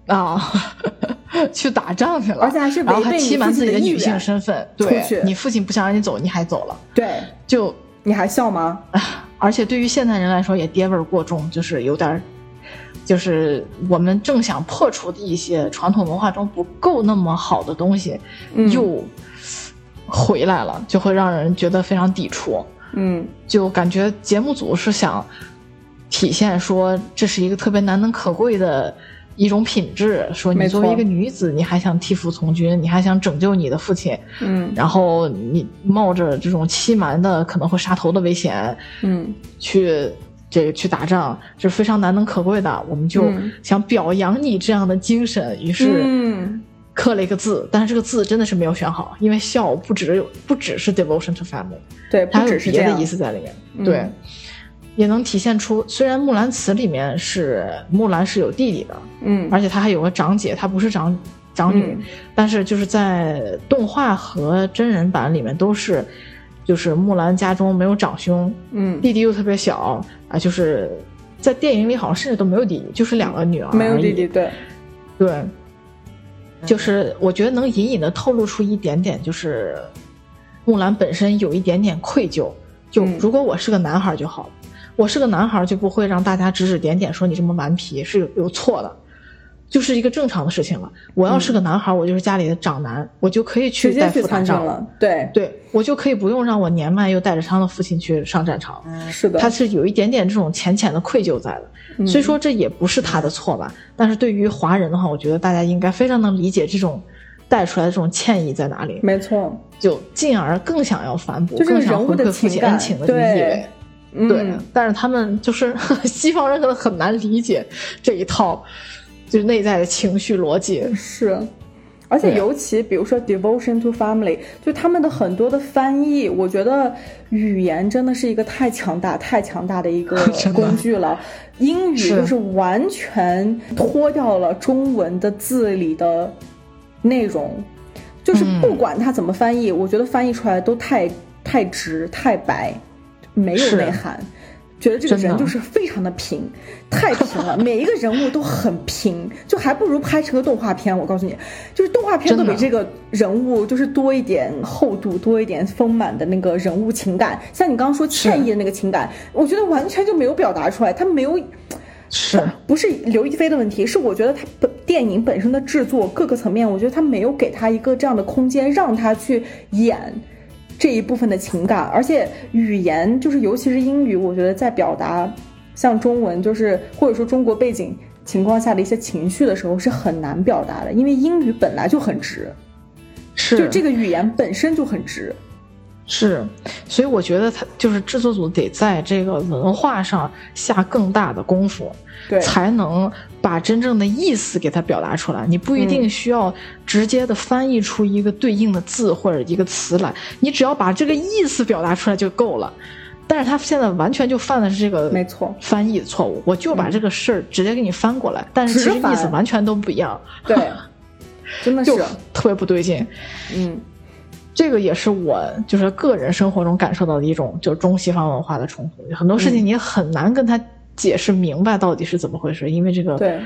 啊，去打仗去了，而且还是然后还欺瞒自己的女性身份。对，你父亲不想让你走，你还走了。对，就你还笑吗？而且对于现代人来说，也爹味儿过重，就是有点儿，就是我们正想破除的一些传统文化中不够那么好的东西，嗯又回来了，就会让人觉得非常抵触。嗯就感觉节目组是想体现说这是一个特别难能可贵的一种品质，说你作为一个女子，你还想替父从军，你还想拯救你的父亲，嗯然后你冒着这种欺瞒的可能会杀头的危险嗯去。这个去打仗这是非常难能可贵的，我们就嗯。想表扬你这样的精神，于是嗯。刻了一个字，但是这个字真的是没有选好，因为孝不只有不只是 devotion to family，对，它还有别的意思在里面，嗯。对，也能体现出，虽然《木兰辞》里面是木兰是有弟弟的，嗯。而且她还有个长姐，她不是长长女，嗯。但是就是在动画和真人版里面都是，就是木兰家中没有长兄，嗯。弟弟又特别小啊，就是在电影里好像甚至都没有弟弟，就是两个女儿，没有弟弟，，对，对，就是我觉得能隐隐的透露出一点点，就是木兰本身有一点点愧疚。就嗯。如果我是个男孩就好了，我是个男孩就不会让大家指指点点说你这么顽皮是有有错的，就是一个正常的事情了。我要是个男孩，我就是家里的长男，我就可以去接去参战了，对，对我就可以不用让我年迈又带着伤的父亲去上战场。是的，他是有一点点这种浅浅的愧疚在的。嗯虽说这也不是他的错吧，但是对于华人的话，我觉得大家应该非常能理解这种带出来的这种歉意在哪里，没错，就进而更想要反哺，更想回馈父亲恩情的这个意味。嗯对，但是他们就是 西方人可能很难理解这一套，就是内在的情绪逻辑。是，而且尤其比如说 devotion to family，就他们的很多的翻译，我觉得语言真的是一个太强大、太强大的一个 工具了。英语就是完全脱掉了中文的字里的内容，就是嗯不管它怎么翻译，我觉得翻译出来都太太直、太白，没有内涵。觉得这个人就是非常的平，太平了，每一个人物都很平，就还不如拍成个动画片。我告诉你，就是动画片都比这个人物就是多一点厚度，多一点丰满的那个人物情感。像你刚刚说歉意的那个情感，我觉得完全就没有表达出来，他没有。是，不是刘亦菲的问题，是我觉得他本电影本身的制作各个层面，我觉得他没有给他一个这样的空间，让他去演这一部分的情感，而且语言就是尤其是英语，我觉得在表达像中文就是或者说中国背景情况下的一些情绪的时候是很难表达的，因为英语本来就很直，是就这个语言本身就很直。是，所以我觉得他就是制作组得在这个文化上下更大的功夫，对，才能把真正的意思给它表达出来。你不一定需要直接的翻译出一个对应的字或者一个词来，你只要把这个意思表达出来就够了。但是他现在完全就犯的是这个没错翻译的错误，我就把这个事儿直接给你翻过来，但是其实意思完全都不一样，对，真的是，特别不对劲。嗯，这个也是我就是个人生活中感受到的一种，就是中西方文化的冲突。很多事嗯情你很难跟他解释明白到底是怎么回事，因为这个对，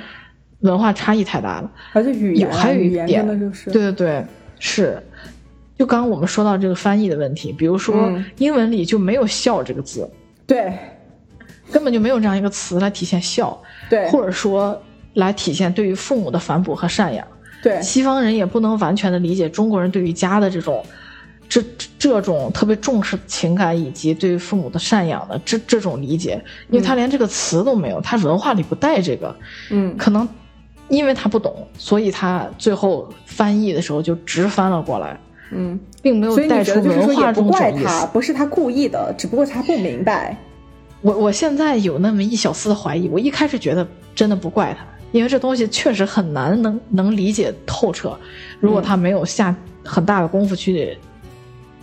文化差异太大了。而且语言还有一语言点就是，对对对，是。就刚刚我们说到这个翻译的问题，比如说嗯英文里就没有“孝”这个字，对根本就没有这样一个词来体现孝，对或者说来体现对于父母的反哺和赡养。对，西方人也不能完全的理解中国人对于家的这种，这这种特别重视情感以及对于父母的赡养的这这种理解，因为他连这个词都没有，他文化里不带这个，嗯，可能因为他不懂，所以他最后翻译的时候就直翻了过来，嗯，并没有带出觉得就是说文化也不怪中这种意思。他，不是他故意的，只不过他不明白。我我现在有那么一小丝的怀疑，我一开始觉得真的不怪他，因为这东西确实很难能能理解透彻。如果他没有下很大的功夫去，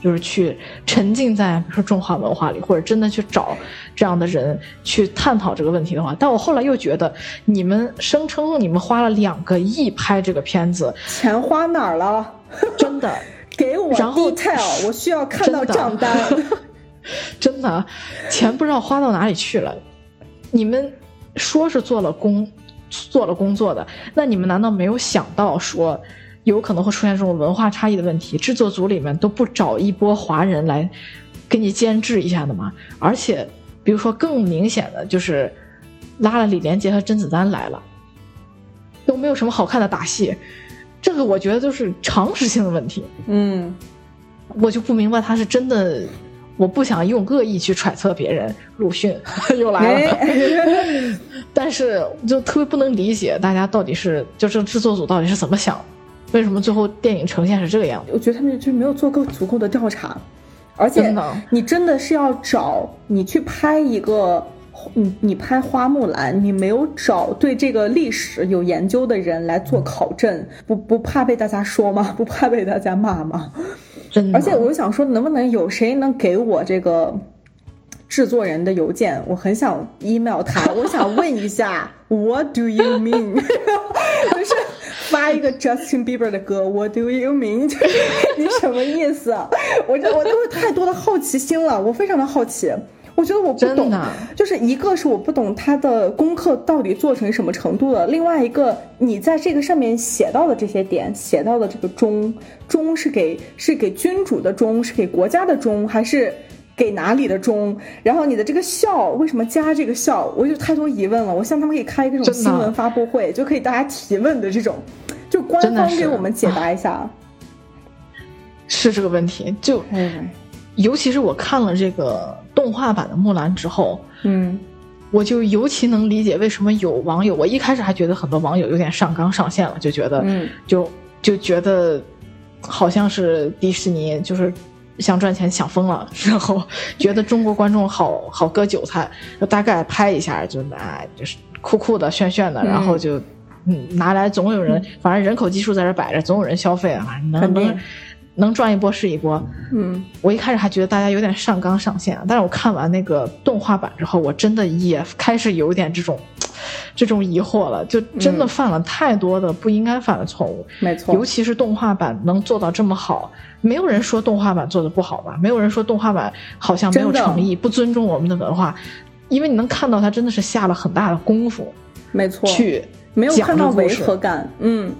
就是去沉浸在比如说中华文化里，或者真的去找这样的人去探讨这个问题的话，但我后来又觉得，你们声称你们花了两个亿拍这个片子，钱花哪儿了？真的给我 detail，我需要看到账单。真的，钱不知道花到哪里去了。你们说是做了工，做了工作的，那你们难道没有想到说，有可能会出现这种文化差异的问题？制作组里面都不找一波华人来给你监制一下的吗。而且，比如说更明显的就是拉了李连杰和甄子丹来了，都没有什么好看的打戏，这个我觉得就是常识性的问题。嗯，我就不明白他是真的。我不想用恶意去揣测别人，鲁迅 又来了，但是就特别不能理解大家到底是，就这制作组到底是怎么想，为什么最后电影呈现是这个样子？我觉得他们就是没有做够足够的调查，而且你真的是要找你去拍一个，你你拍花木兰，你没有找对这个历史有研究的人来做考证，不不怕被大家说吗？不怕被大家骂吗？真的而且我想说，能不能有谁能给我这个制作人的邮件？我很想 email 他，我想问一下，What do you mean？就是发一个 Justin Bieber 的歌，What do you mean？就是你什么意思？我这我都是太多的好奇心了，我非常的好奇。我觉得我不懂，就是一个是我不懂他的功课到底做成什么程度了，另外一个你在这个上面写到的这些点，写到的这个忠忠是给是给君主的忠，是给国家的忠，还是给哪里的忠？然后你的这个孝为什么加这个孝？我有太多疑问了。我希望他们可以开一个这种新闻发布会，就可以大家提问的这种，就官方给我们解答一下。是这个问题，就尤其是我看了这个。动画版的木兰之后，嗯，我就尤其能理解为什么有网友，我一开始还觉得很多网友有点上纲上线了，就觉得，嗯，就就觉得好像是迪士尼就是想赚钱想疯了，然后觉得中国观众好好割韭菜，就大概拍一下就哎就是酷酷的炫炫的，然后就嗯拿来总有人，反正人口基数在这摆着，总有人消费啊，能能。能赚一波是一波，嗯，我一开始还觉得大家有点上纲上线，但是我看完那个动画版之后，我真的也开始有点这种，这种疑惑了，就真的犯了太多的不应该犯的错误，没错，尤其是动画版能做到这么好，没有人说动画版做的不好吧？没有人说动画版好像没有诚意，不尊重我们的文化，因为你能看到他真的是下了很大的功夫，没错，去没有看到违和感，嗯。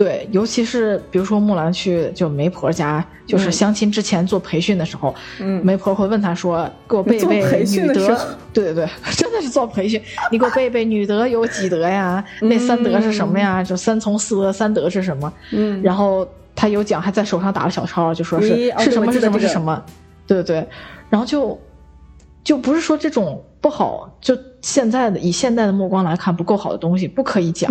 对，尤其是比如说木兰去就媒婆家，就是相亲之前做培训的时候，嗯，媒婆会问他说：“给我背一背女德。”对对对，真的是做培训，你给我背一背女德有几德呀？那三德是什么呀？就三从四德，三德是什么？嗯，然后他有讲，还在手上打了小抄，就说是是什么是什么是什么？对对对，然后就就不是说这种不好，就现在的以现在的目光来看不够好的东西不可以讲。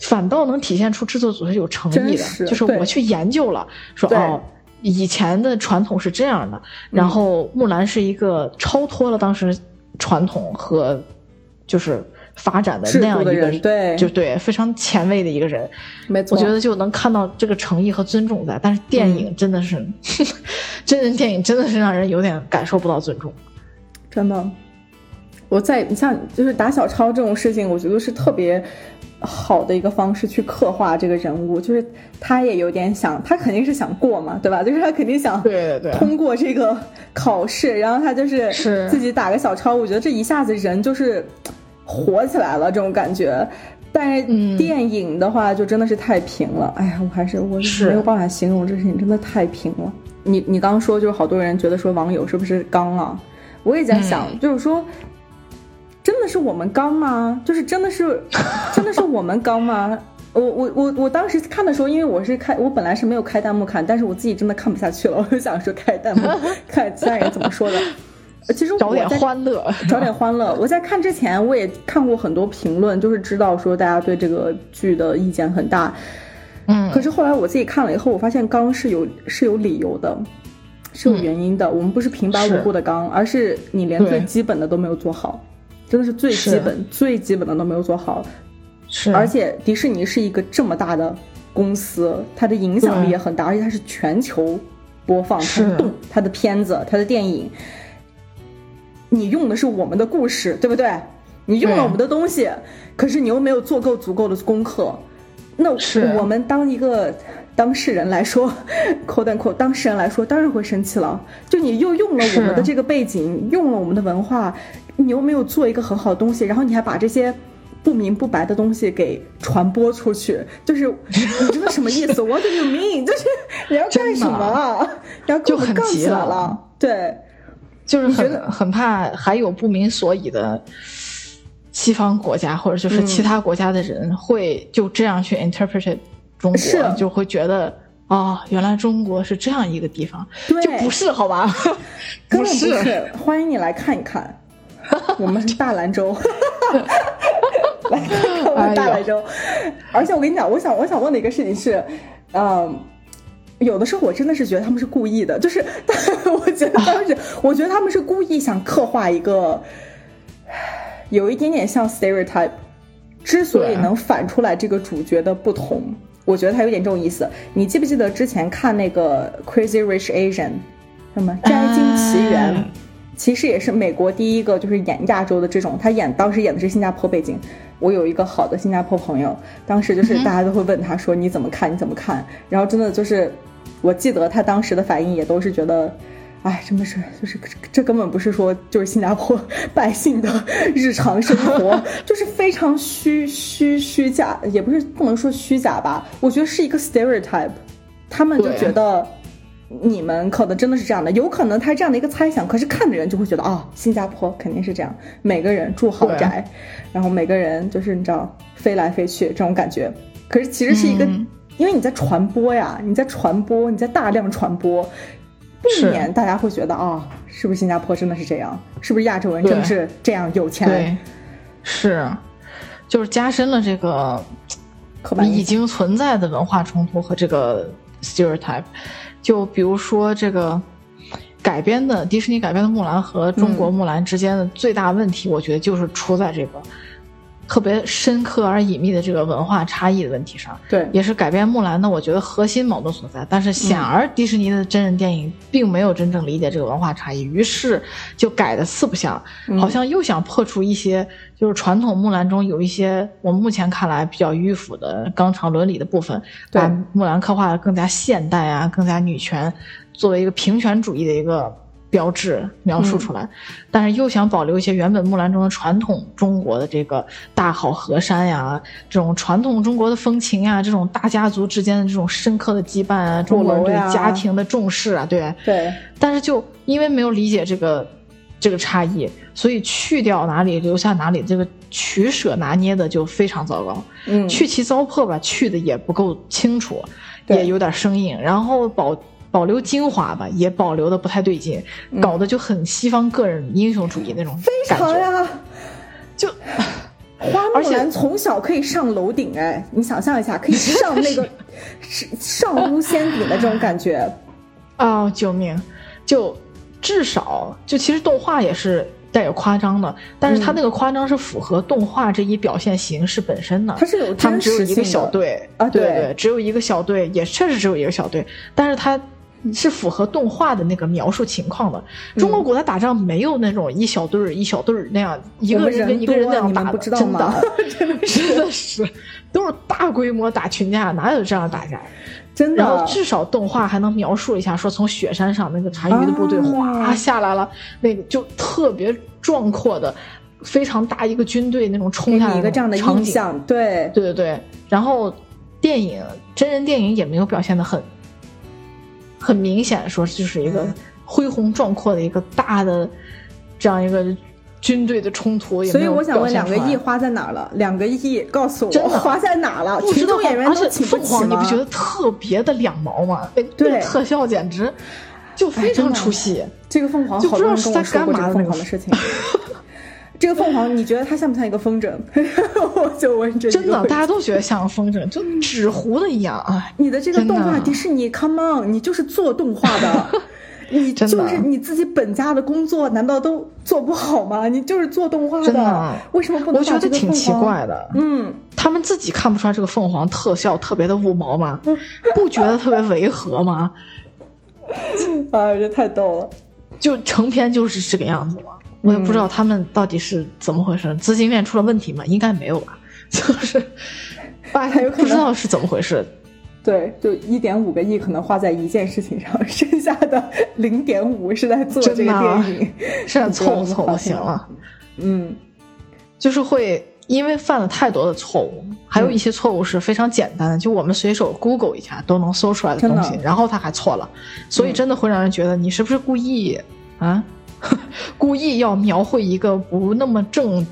反倒能体现出制作组是有诚意的，就是我去研究了，说哦，以前的传统是这样的，然后木兰是一个超脱了当时传统和就是发展的那样一个人，对，就对，非常前卫的一个人，没错，我觉得就能看到这个诚意和尊重在，但是电影真的是，真人电影真的是让人有点感受不到尊重，真的，我在你像就是打小抄这种事情，我觉得是特别。好的一个方式去刻画这个人物，就是他也有点想，他肯定是想过嘛，对吧？就是他肯定想对对通过这个考试，然后他就是是自己打个小抄。我觉得这一下子人就是火起来了，这种感觉。但是电影的话就真的是太平了，哎呀，我还是我没有办法形容这事情，真的太平了。你你刚刚说就是好多人觉得说网友是不是刚啊？我也在想，就是说。真的是我们刚吗？就是真的是，真的是我们刚吗？我我我我当时看的时候，因为我是开，我本来是没有开弹幕看，但是我自己真的看不下去了，我就想说开弹幕 看其他人怎么说的。其实找点欢乐，找点欢乐。我在看之前，我也看过很多评论，就是知道说大家对这个剧的意见很大。嗯，可是后来我自己看了以后，我发现刚是有是有理由的，是有原因的。我们不是平白无故的刚，而是你连最基本的都没有做好。真的是最基本、最基本的都没有做好，是。而且迪士尼是一个这么大的公司，它的影响力也很大，而且它是全球播放，它动它的片子、它的电影。你用的是我们的故事，对不对？你用了我们的东西，可是你又没有做够足够的功课，那我们当一个当事人来说，口等口当事人来说，当然会生气了。就你又用了我们的这个背景，用了我们的文化。你又没有做一个很好的东西，然后你还把这些不明不白的东西给传播出去，就是你这个什么意思？What do you mean？就是你要干什么？然后就很起来了。对，就是很很怕还有不明所以的西方国家或者就是其他国家的人会就这样去 interpret 中国，是。就会觉得哦，原来中国是这样一个地方，对。就不是好吧？不是，欢迎你来看一看，我们是大兰州。来看看我们大兰州，而且我跟你讲，我想我想问的一个事情是，嗯，有的时候我真的是觉得他们是故意的，就是，我觉得他们是，我觉得他们是故意想刻画一个有一点点像 stereotype，之所以能反出来这个主角的不同，我觉得他有点这种意思。你记不记得之前看那个 Crazy Rich Asian，什么《摘金奇缘》哎其实也是美国第一个就是演亚洲的这种，他演当时演的是新加坡背景。我有一个好的新加坡朋友，当时就是大家都会问他说你怎么看你怎么看，然后真的就是我记得他当时的反应也都是觉得。哎，真的是，就是这根本不是说就是新加坡 百姓的日常生活，就是非常虚虚虚假，也不是不能说虚假吧，我觉得是一个 stereotype，他们就觉得你们可能真的是这样的，有可能他这样的一个猜想，可是看的人就会觉得啊、新加坡肯定是这样，每个人住豪宅，然后每个人就是你知道飞来飞去这种感觉，可是其实是一个，嗯。因为你在传播呀，你在传播，你在大量传播，避免大家会觉得啊、是不是新加坡真的是这样？是不是亚洲人真的是这样有钱？对，是，就是加深了这个。已经存在的文化冲突和这个 stereotype。就比如说这个改编的迪士尼改编的木兰和中国木兰之间的最大问题，我觉得就是出在这个特别深刻而隐秘的这个文化差异的问题上。对，也是改编木兰的，我觉得核心矛盾所在。但是显而迪士尼的真人电影并没有真正理解这个文化差异，于是就改的四不像，嗯好像又想破除一些就是传统木兰中有一些我们目前看来比较迂腐的纲常伦理的部分，对把木兰刻画的更加现代啊，更加女权，作为一个平权主义的一个。标志描述出来，但是又想保留一些原本木兰中的传统中国的这个大好河山呀，这种传统中国的风情呀，这种大家族之间的这种深刻的羁绊啊，中国人对家庭的重视啊，对。对，但是就因为没有理解这个这个差异，所以去掉哪里留下哪里，这个取舍拿捏的就非常糟糕。嗯，去其糟粕吧，去的也不够清楚，也有点生硬，然后保。保留精华吧，也保留的不太对劲，搞得就很西方个人英雄主义那种嗯非感觉。常呀。就花木兰从小可以上楼顶，哎，你想象一下，可以上那个 是上屋仙顶的这种感觉。哦，救命！就至少就其实动画也是带有夸张的，但是它那个夸张是符合动画这一表现形式本身的。它是有他们只有一个小队啊对对对，只有一个小队，也确实只有一个小队，但是它。是符合动画的那个描述情况的。中国古代打仗没有那种一小队儿一小队儿那样，一个人人跟一个人多那样打的，你们不知道真吗的，真 的真的是都是大规模打群架，哪有这样打架？真的。然后至少动画还能描述一下，说从雪山上那个单于的部队啊哗下来了，那个就特别壮阔的，非常大一个军队那种冲给下来一个这样的场景。印象，对，对对对，然后电影真人电影也没有表现的很很明显，说就是一个嗯恢宏壮阔的一个大的这样一个军队的冲突，也所以我想问，两个亿花在哪儿了？两个亿，告诉我花在哪了？群众演员而且都请不凤凰，你不觉得特别的两毛吗？那对那个特效简直就非常出戏。这个凤凰不知道是在干嘛的那个凤凰的事情。这个凤凰，你觉得它像不像一个风筝？我就问这个真的，大家都觉得像风筝，就纸糊的一样。哎，你的这个动画迪士尼，Come on，你就是做动画的，你真的就是你自己本家的工作，难道都做不好吗？你就是做动画真的为什么不能我觉得挺奇？怪的。嗯，他们自己看不出来这个凤凰特效特别的五毛吗？不觉得特别违和吗？啊，这太逗了。就成片就是这个样子吗？我也不知道他们到底是怎么回事，资金链出了问题吗？应该没有吧？就是，爸他有可能不知道是怎么回事。对，就一点五个亿可能花在一件事情上，剩下的零点五是在做这个电影，是在不知道凑凑行了。嗯，就是会因为犯了太多的错误，还有一些错误是非常简单的，就我们随手 Google 一下都能搜出来的东西然后他还错了，所以真的会让人觉得你是不是故意啊？故意要描绘一个不那么正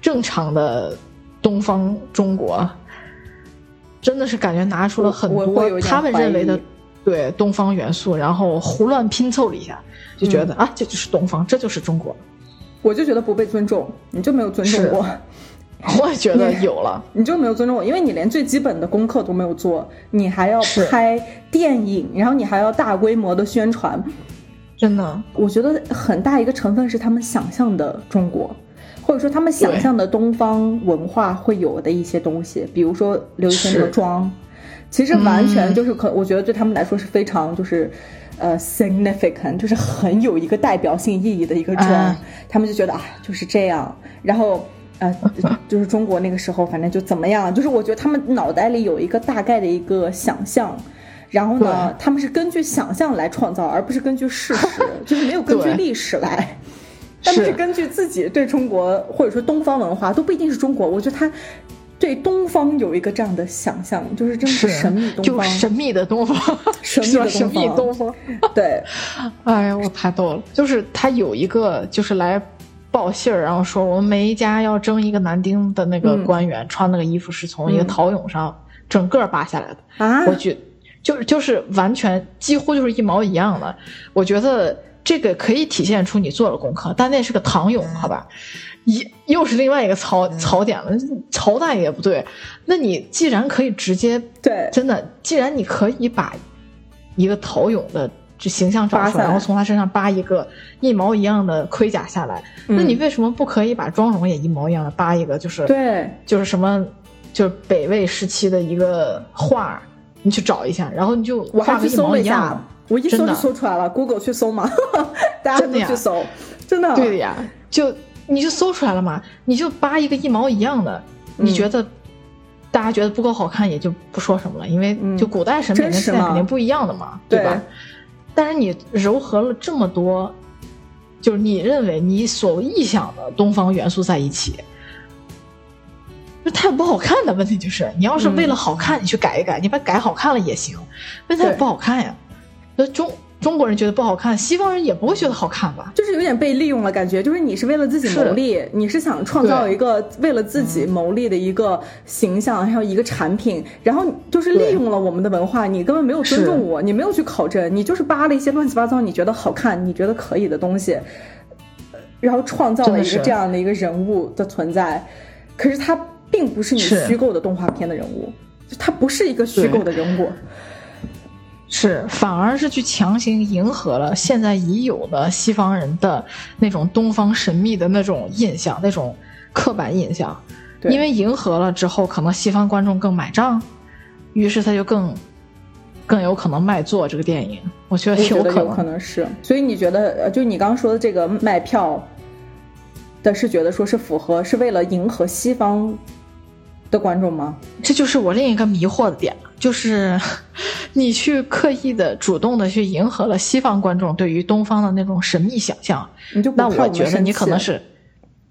正常的东方中国，真的是感觉拿出了很多他们认为的对东方元素，然后胡乱拼凑了一下，就觉得啊，这就是东方，这就是中国。我就觉得不被尊重，你就没有尊重过。我也觉得有了，你就没有尊重我，因为你连最基本的功课都没有做，你还要拍电影，然后你还要大规模的宣传，真的，我觉得很大一个成分是他们想象的中国，或者说他们想象的东方文化会有的一些东西，比如说刘亦菲的妆，其实完全就是可，我觉得对他们来说是非常就是，呃，significant，就是很有一个代表性意义的一个妆，他们就觉得啊就是这样，然后。呃，就是中国那个时候，反正就怎么样，就是我觉得他们脑袋里有一个大概的一个想象，然后呢，他们是根据想象来创造，而不是根据事实，就是没有根据历史来，他们是根据自己对中国或者说东方文化都不一定是中国，我觉得他对东方有一个这样的想象，就是真的是神秘东方，神秘的东方，神秘的神秘东方，对，哎呀，我太逗了，就是他有一个就是来。报信儿，然后说我们每一家要征一个男丁的那个官员，穿那个衣服是从一个陶俑上整个扒下来的。啊！我觉就就是完全几乎就是一毛一样的。我觉得这个可以体现出你做了功课，但那是个唐俑，好吧？一又是另外一个槽槽点了，朝代也不对。那你既然可以直接对，真的，既然你可以把一个陶俑的。就形象找出来，然后从他身上扒一个一毛一样的盔甲下来。那你为什么不可以把妆容也一毛一样的扒一个？就是对，就是什么，就是北魏时期的一个画，你去找一下，然后你就画个一毛一下。我一搜就搜出来了，Google 去搜嘛，大家都去搜，真的。对的呀，就你就搜出来了嘛，你就扒一个一毛一样的，你觉得大家觉得不够好看，也就不说什么了，因为就古代审美跟现在肯定不一样的嘛，对吧？但是你糅合了这么多，就是你认为你所臆想的东方元素在一起，这太不好看的问题就是，你要是为了好看，你去改一改，你把改好看了也行，问题不好看呀，那中。中国人觉得不好看，西方人也不会觉得好看吧？就是有点被利用了，感觉就是你是为了自己谋利，你是想创造一个为了自己谋利的一个形象，还有一个产品，然后就是利用了我们的文化，你根本没有尊重我，你没有去考证，你就是扒了一些乱七八糟你觉得好看、你觉得可以的东西，然后创造了一个这样的一个人物的存在，可是他并不是你虚构的动画片的人物，就他不是一个虚构的人物。是，反而是去强行迎合了现在已有的西方人的那种东方神秘的那种印象，那种刻板印象。因为迎合了之后，可能西方观众更买账，于是他就更更有可能卖座这个电影。我觉得有可能，可能是。所以你觉得，就你刚刚说的这个卖票的是觉得说是符合，是为了迎合西方的观众吗？这就是我另一个迷惑的点。就是，你去刻意的、主动的去迎合了西方观众对于东方的那种神秘想象，那我觉得你可能是，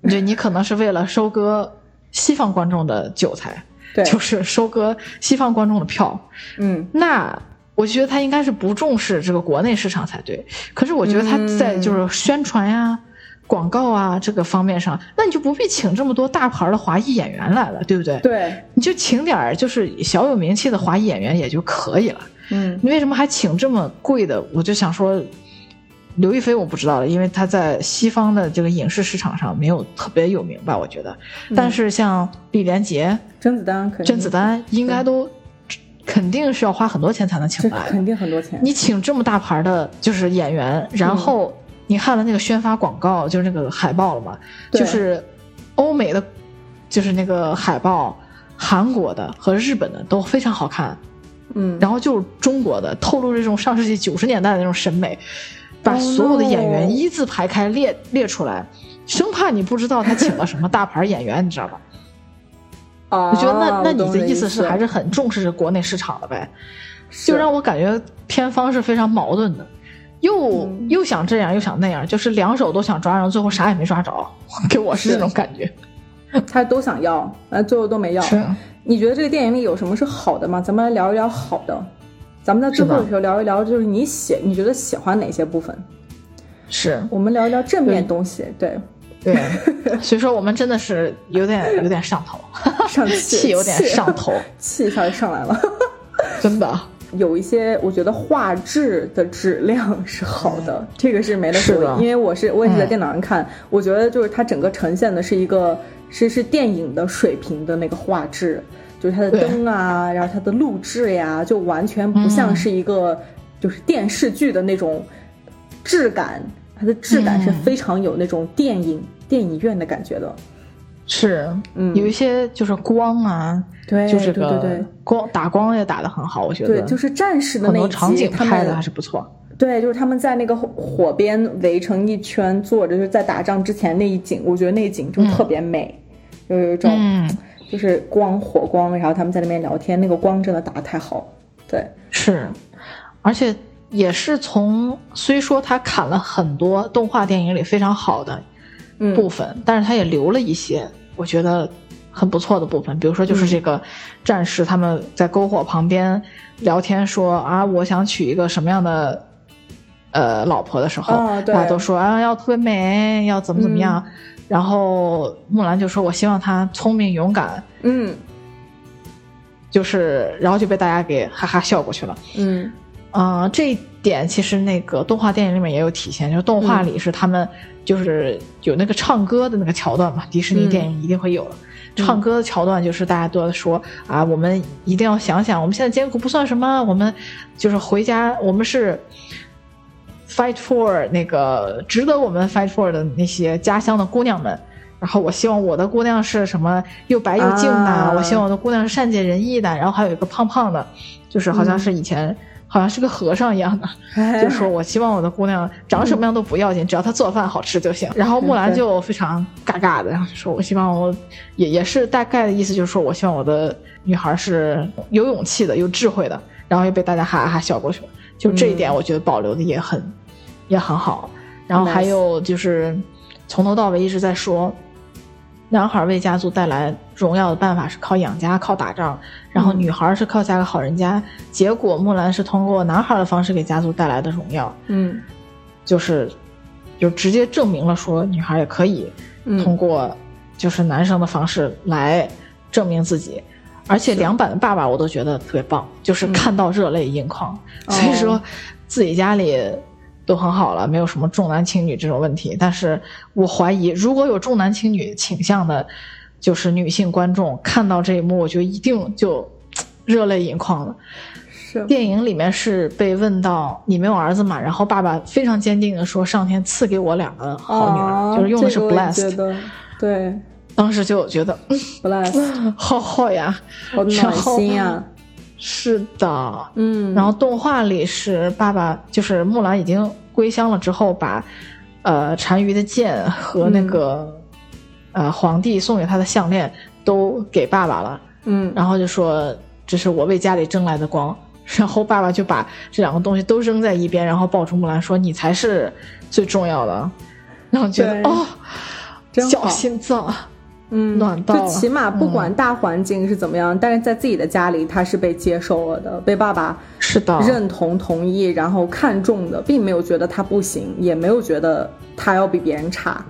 对，你可能是为了收割西方观众的韭菜，对，就是收割西方观众的票。嗯，那我觉得他应该是不重视这个国内市场才对。可是我觉得他在就是宣传呀。广告啊，这个方面上，那你就不必请这么多大牌的华裔演员来了，对不对？对，你就请点儿就是小有名气的华裔演员也就可以了。嗯，你为什么还请这么贵的？我就想说，刘亦菲我不知道了，因为她在西方的这个影视市场上没有特别有名吧，我觉得。但是像李连杰、甄子丹、甄子丹应该都肯定是要花很多钱才能请来，肯定很多钱。你请这么大牌的就是演员，然后。你看了那个宣发广告，就是那个海报了吗？就是欧美的，就是那个海报，韩国的和日本的都非常好看。嗯，然后就是中国的，透露这种上世纪九十年代的那种审美，把所有的演员一字排开列列出来，生怕你不知道他请了什么大牌演员，你知道吧？啊，我觉得那那你的意思是还是很重视国内市场的呗？就让我感觉片方是非常矛盾的。又又想这样又想那样，就是两手都想抓，然后最后啥也没抓着，给我是这种感觉。他都想要，呃，最后都没要。是，你觉得这个电影里有什么是好的吗？咱们来聊一聊好的。咱们在最后的时候聊一聊，就是你喜，你觉得喜欢哪些部分？是我们聊一聊正面东西，对对，所以说我们真的是有点有点上头，上气 气有点上头，气一下就上来了，真的。有一些我觉得画质的质量是好的，这个是没得说。的。因为我是我也是在嗯电脑上看，我觉得就是它整个呈现的是一个是是电影的水平的那个画质，就是它的灯啊，然后它的录制呀，就完全不像嗯是一个就是电视剧的那种质感，它的质感是嗯。非常有那种电影电影院的感觉的。是，嗯。有一些就是光啊，对就是个光打光也打得很好，我觉得。对，就是战士的那一集，场景拍的还是不错。对，就是他们在那个火火边围成一圈坐着，就是在打仗之前那一景，我觉得那一景就特别美，就有一种、嗯，就是光火光，然后他们在那边聊天，那个光真的打得太好。对，是，而且也是从虽说他砍了很多动画电影里非常好的嗯。部分，但是他也留了一些我觉得很不错的部分，比如说就是这个战士他们在篝火旁边聊天说啊，我想娶一个什么样的呃老婆的时候，哦大家都说啊要特别美，要怎么怎么样。然后木兰就说：“我希望她聪明勇敢，嗯就是，然后就被大家给哈哈笑过去了。嗯嗯、这一点其实那个动画电影里面也有体现，就是动画里是他们就是有那个唱歌的那个桥段嘛，迪士尼电影一定会有的。唱歌的桥段就是大家都在说啊，我们一定要想想，我们现在艰苦不算什么，我们就是回家，我们是 fight for 那个值得我们 fight for 的那些家乡的姑娘们。然后我希望我的姑娘是什么又白又净的，啊我希望我的姑娘是善解人意的。然后还有一个胖胖的，就是好像是以前、好像是个和尚一样的，哎就说我希望我的姑娘长什么样都不要紧，只要她做饭好吃就行。然后木兰就非常尬尬的，然后就说我希望我也也是大概的意思，就是说我希望我的女孩是有勇气的、有智慧的。然后又被大家哈哈笑过去了。就这一点，我觉得保留的也很、也很好。然后还有就是从头到尾一直在说。男孩为家族带来荣耀的办法是靠养家、靠打仗，然后嗯女孩是靠嫁个好人家。结果木兰是通过男孩的方式给家族带来的荣耀，嗯就是就直接证明了说女孩也可以嗯通过就是男生的方式来证明自己。而且两版的爸爸我都觉得特别棒，就是看到热泪盈眶。嗯所以说自己家里都很好了，没有什么重男轻女这种问题。但是我怀疑，如果有重男轻女倾向的，就是女性观众看到这一幕，我觉得一定就热泪盈眶了。是电影里面是被问到你没有儿子嘛，然后爸爸非常坚定的说上天赐给我两个好女儿，啊就是用的是这个我也 blessed。对当时就觉得嗯 bless 好好呀，好暖心啊，是的，嗯，然后动画里是爸爸，就是木兰已经归乡了之后，把呃单于的剑和那个、呃皇帝送给他的项链都给爸爸了，嗯。然后就说这是我为家里争来的光。然后爸爸就把这两个东西都扔在一边，然后抱住木兰说：“你才是最重要的。”然后觉得哦，小心脏，嗯，暖到就起码不嗯。管大环境是怎么样，但是在自己的家里，他是被接受了的，被爸爸是的，认同、同意，然后看中的，并没有觉得他不行，也没有觉得他要比别人差。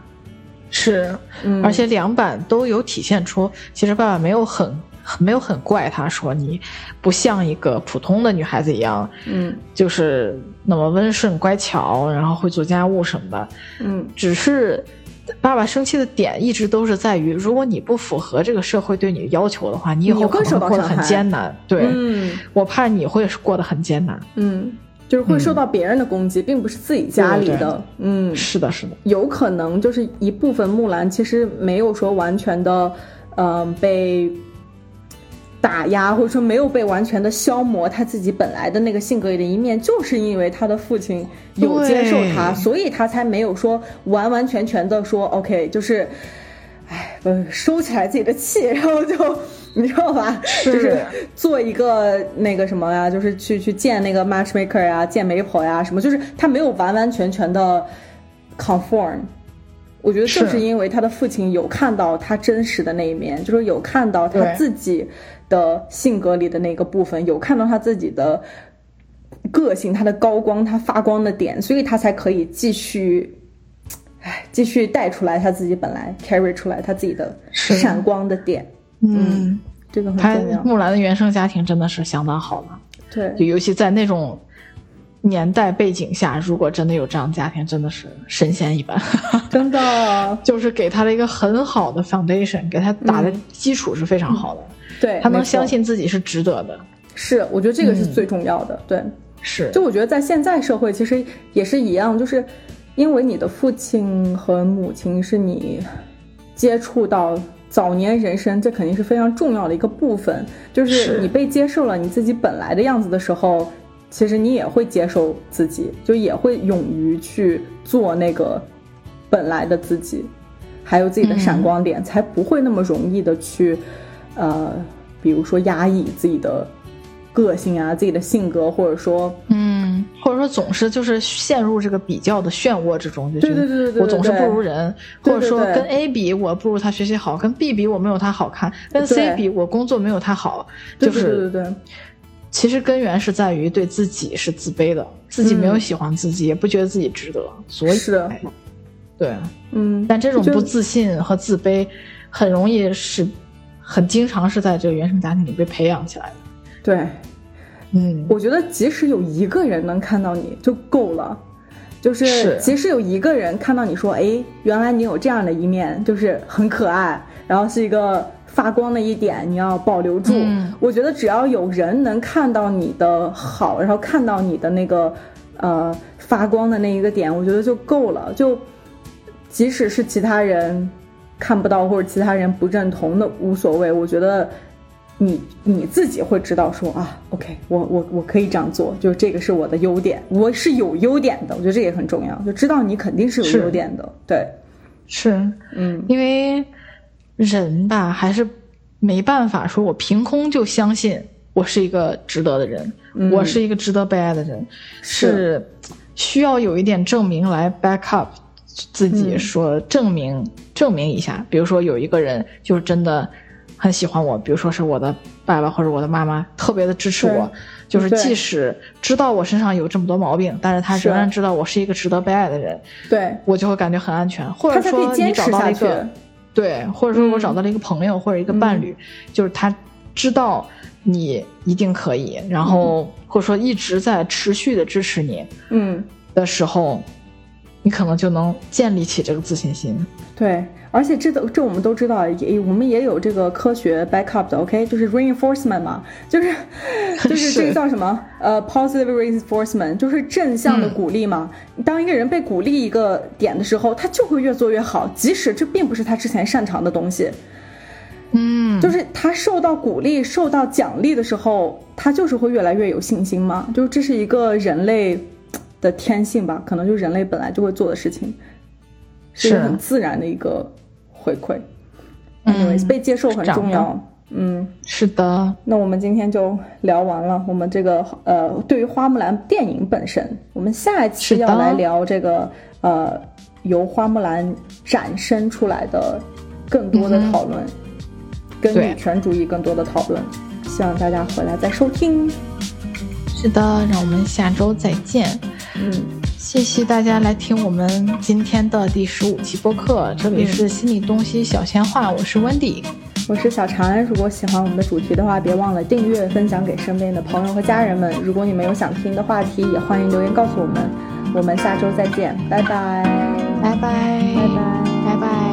是，嗯。而且两版都有体现出，其实爸爸没有很没有很怪他，说你不像一个普通的女孩子一样，嗯。就是那么温顺乖巧，然后会做家务什么的，嗯。只是。爸爸生气的点一直都是在于，如果你不符合这个社会对你的要求的话，你以后可能会过得很艰难。对、嗯我怕你会过得很艰难。嗯，就是会受到别人的攻击，并不是自己家里对对的。嗯，是的，是的，有可能就是一部分木兰其实没有说完全的，嗯、被打压，或者说没有被完全的消磨他自己本来的那个性格里的一面，就是因为他的父亲有接受他，所以他才没有说完完全全的说 OK，就是，哎，呃收起来自己的气，然后就。你知道吧？就是做一个那个什么呀，就是去去见那个 matchmaker 呀，见媒婆呀，什么，就是他没有完完全全的 conform。我觉得正是。是因为他的父亲有看到他真实的那一面，就是有看到他自己的性格里的那个部分，有看到他自己的个性、他的高光、他发光的点，所以他才可以继续，哎，继续带出来他自己本来 carry 出来他自己的闪光的点。嗯，这个很重要。木兰的原生家庭真的是相当好了，对。就尤其在那种年代背景下，如果真的有这样的家庭，真的是神仙一般。真的，就是给他了一个很好的 foundation，给他打的嗯基础是非常好的，对，他能相信自己是值得的。是，我觉得这个是嗯最重要的。对，是，就我觉得在现在社会其实也是一样，就是因为你的父亲和母亲是你接触到早年人生，这肯定是非常重要的一个部分。就是是你被接受了你自己本来的样子的时候，其实你也会接受自己，就也会勇于去做那个本来的自己，还有自己的闪光点，才不会那么容易的去，呃，比如说压抑自己的个性啊、自己的性格，或者说。嗯，或者说总是就是陷入这个比较的漩涡之中，就觉得对对对对对我总是不如人，对对对。或者说跟 A 比我不如他学习好，跟 B 比我没有他好看，跟 C 比我工作没有他好，就是对对对，其实根源是在于对自己是自卑的，自己没有喜欢自己，也不觉得自己值得，所以嗯是的。哎对，嗯，但这种不自信和自卑，很容易是，很经常是在这个原生家庭里被培养起来的。对，嗯，我觉得即使有一个人能看到你就够了，就是。是即使有一个人看到你说，哎，原来你有这样的一面，就是很可爱，然后是一个发光的一点，你要保留住。嗯。我觉得只要有人能看到你的好，然后看到你的那个呃发光的那一个点，我觉得就够了。就即使是其他人看不到或者其他人不认同的无所谓，我觉得你你自己会知道说啊，OK，我我我可以这样做，就是这个是我的优点，我是有优点的，我觉得这也很重要，就知道你肯定是有优点的，对，是。嗯，因为人吧，还是没办法说，我凭空就相信我是一个值得的人，嗯。我是一个值得被爱的人，是。需要有一点证明来 back up 自己，嗯。说证明、证明一下。比如说有一个人就是真的很喜欢我，比如说是我的爸爸或者我的妈妈特别的支持我，就是即使知道我身上有这么多毛病，但是他仍然知道我是一个值得被爱的人，对，我就会感觉很安全，或者说你找到一个。对，或者说我嗯。找到了一个朋友或者一个伴侣，就是他知道你一定可以，然后或者说一直在持续的支持你嗯，的时候，你可能就能建立起这个自信心。对，而且这都这我们都知道，也我们也有这个科学 backup 的，OK，就是 reinforcement 嘛，就是 就是这个叫什么？呃，positive reinforcement，就是正向的鼓励嘛。当一个人被鼓励一个点的时候，他就会越做越好，即使这并不是他之前擅长的东西。嗯，就是他受到鼓励、受到奖励的时候，他就是会越来越有信心嘛。就是这是一个人类的天性吧，可能就是人类本来就会做的事情，是很自然的一个回馈。嗯被接受很重要。嗯，是的，那我们今天就聊完了。我们这个呃，对于花木兰电影本身，我们下一期要来聊这个呃，由花木兰展生出来的更多的讨论，跟女权主义更多的讨论。希望大家回来再收听。是的，让我们下周再见。嗯，谢谢大家来听我们今天的第十五期播客，这里是心理东西小闲话，我是 Wendy。我是小婵。如果喜欢我们的主题的话，别忘了订阅、分享给身边的朋友和家人们。如果你们有想听的话题，也欢迎留言告诉我们。我们下周再见，拜拜，拜拜，拜拜。拜拜。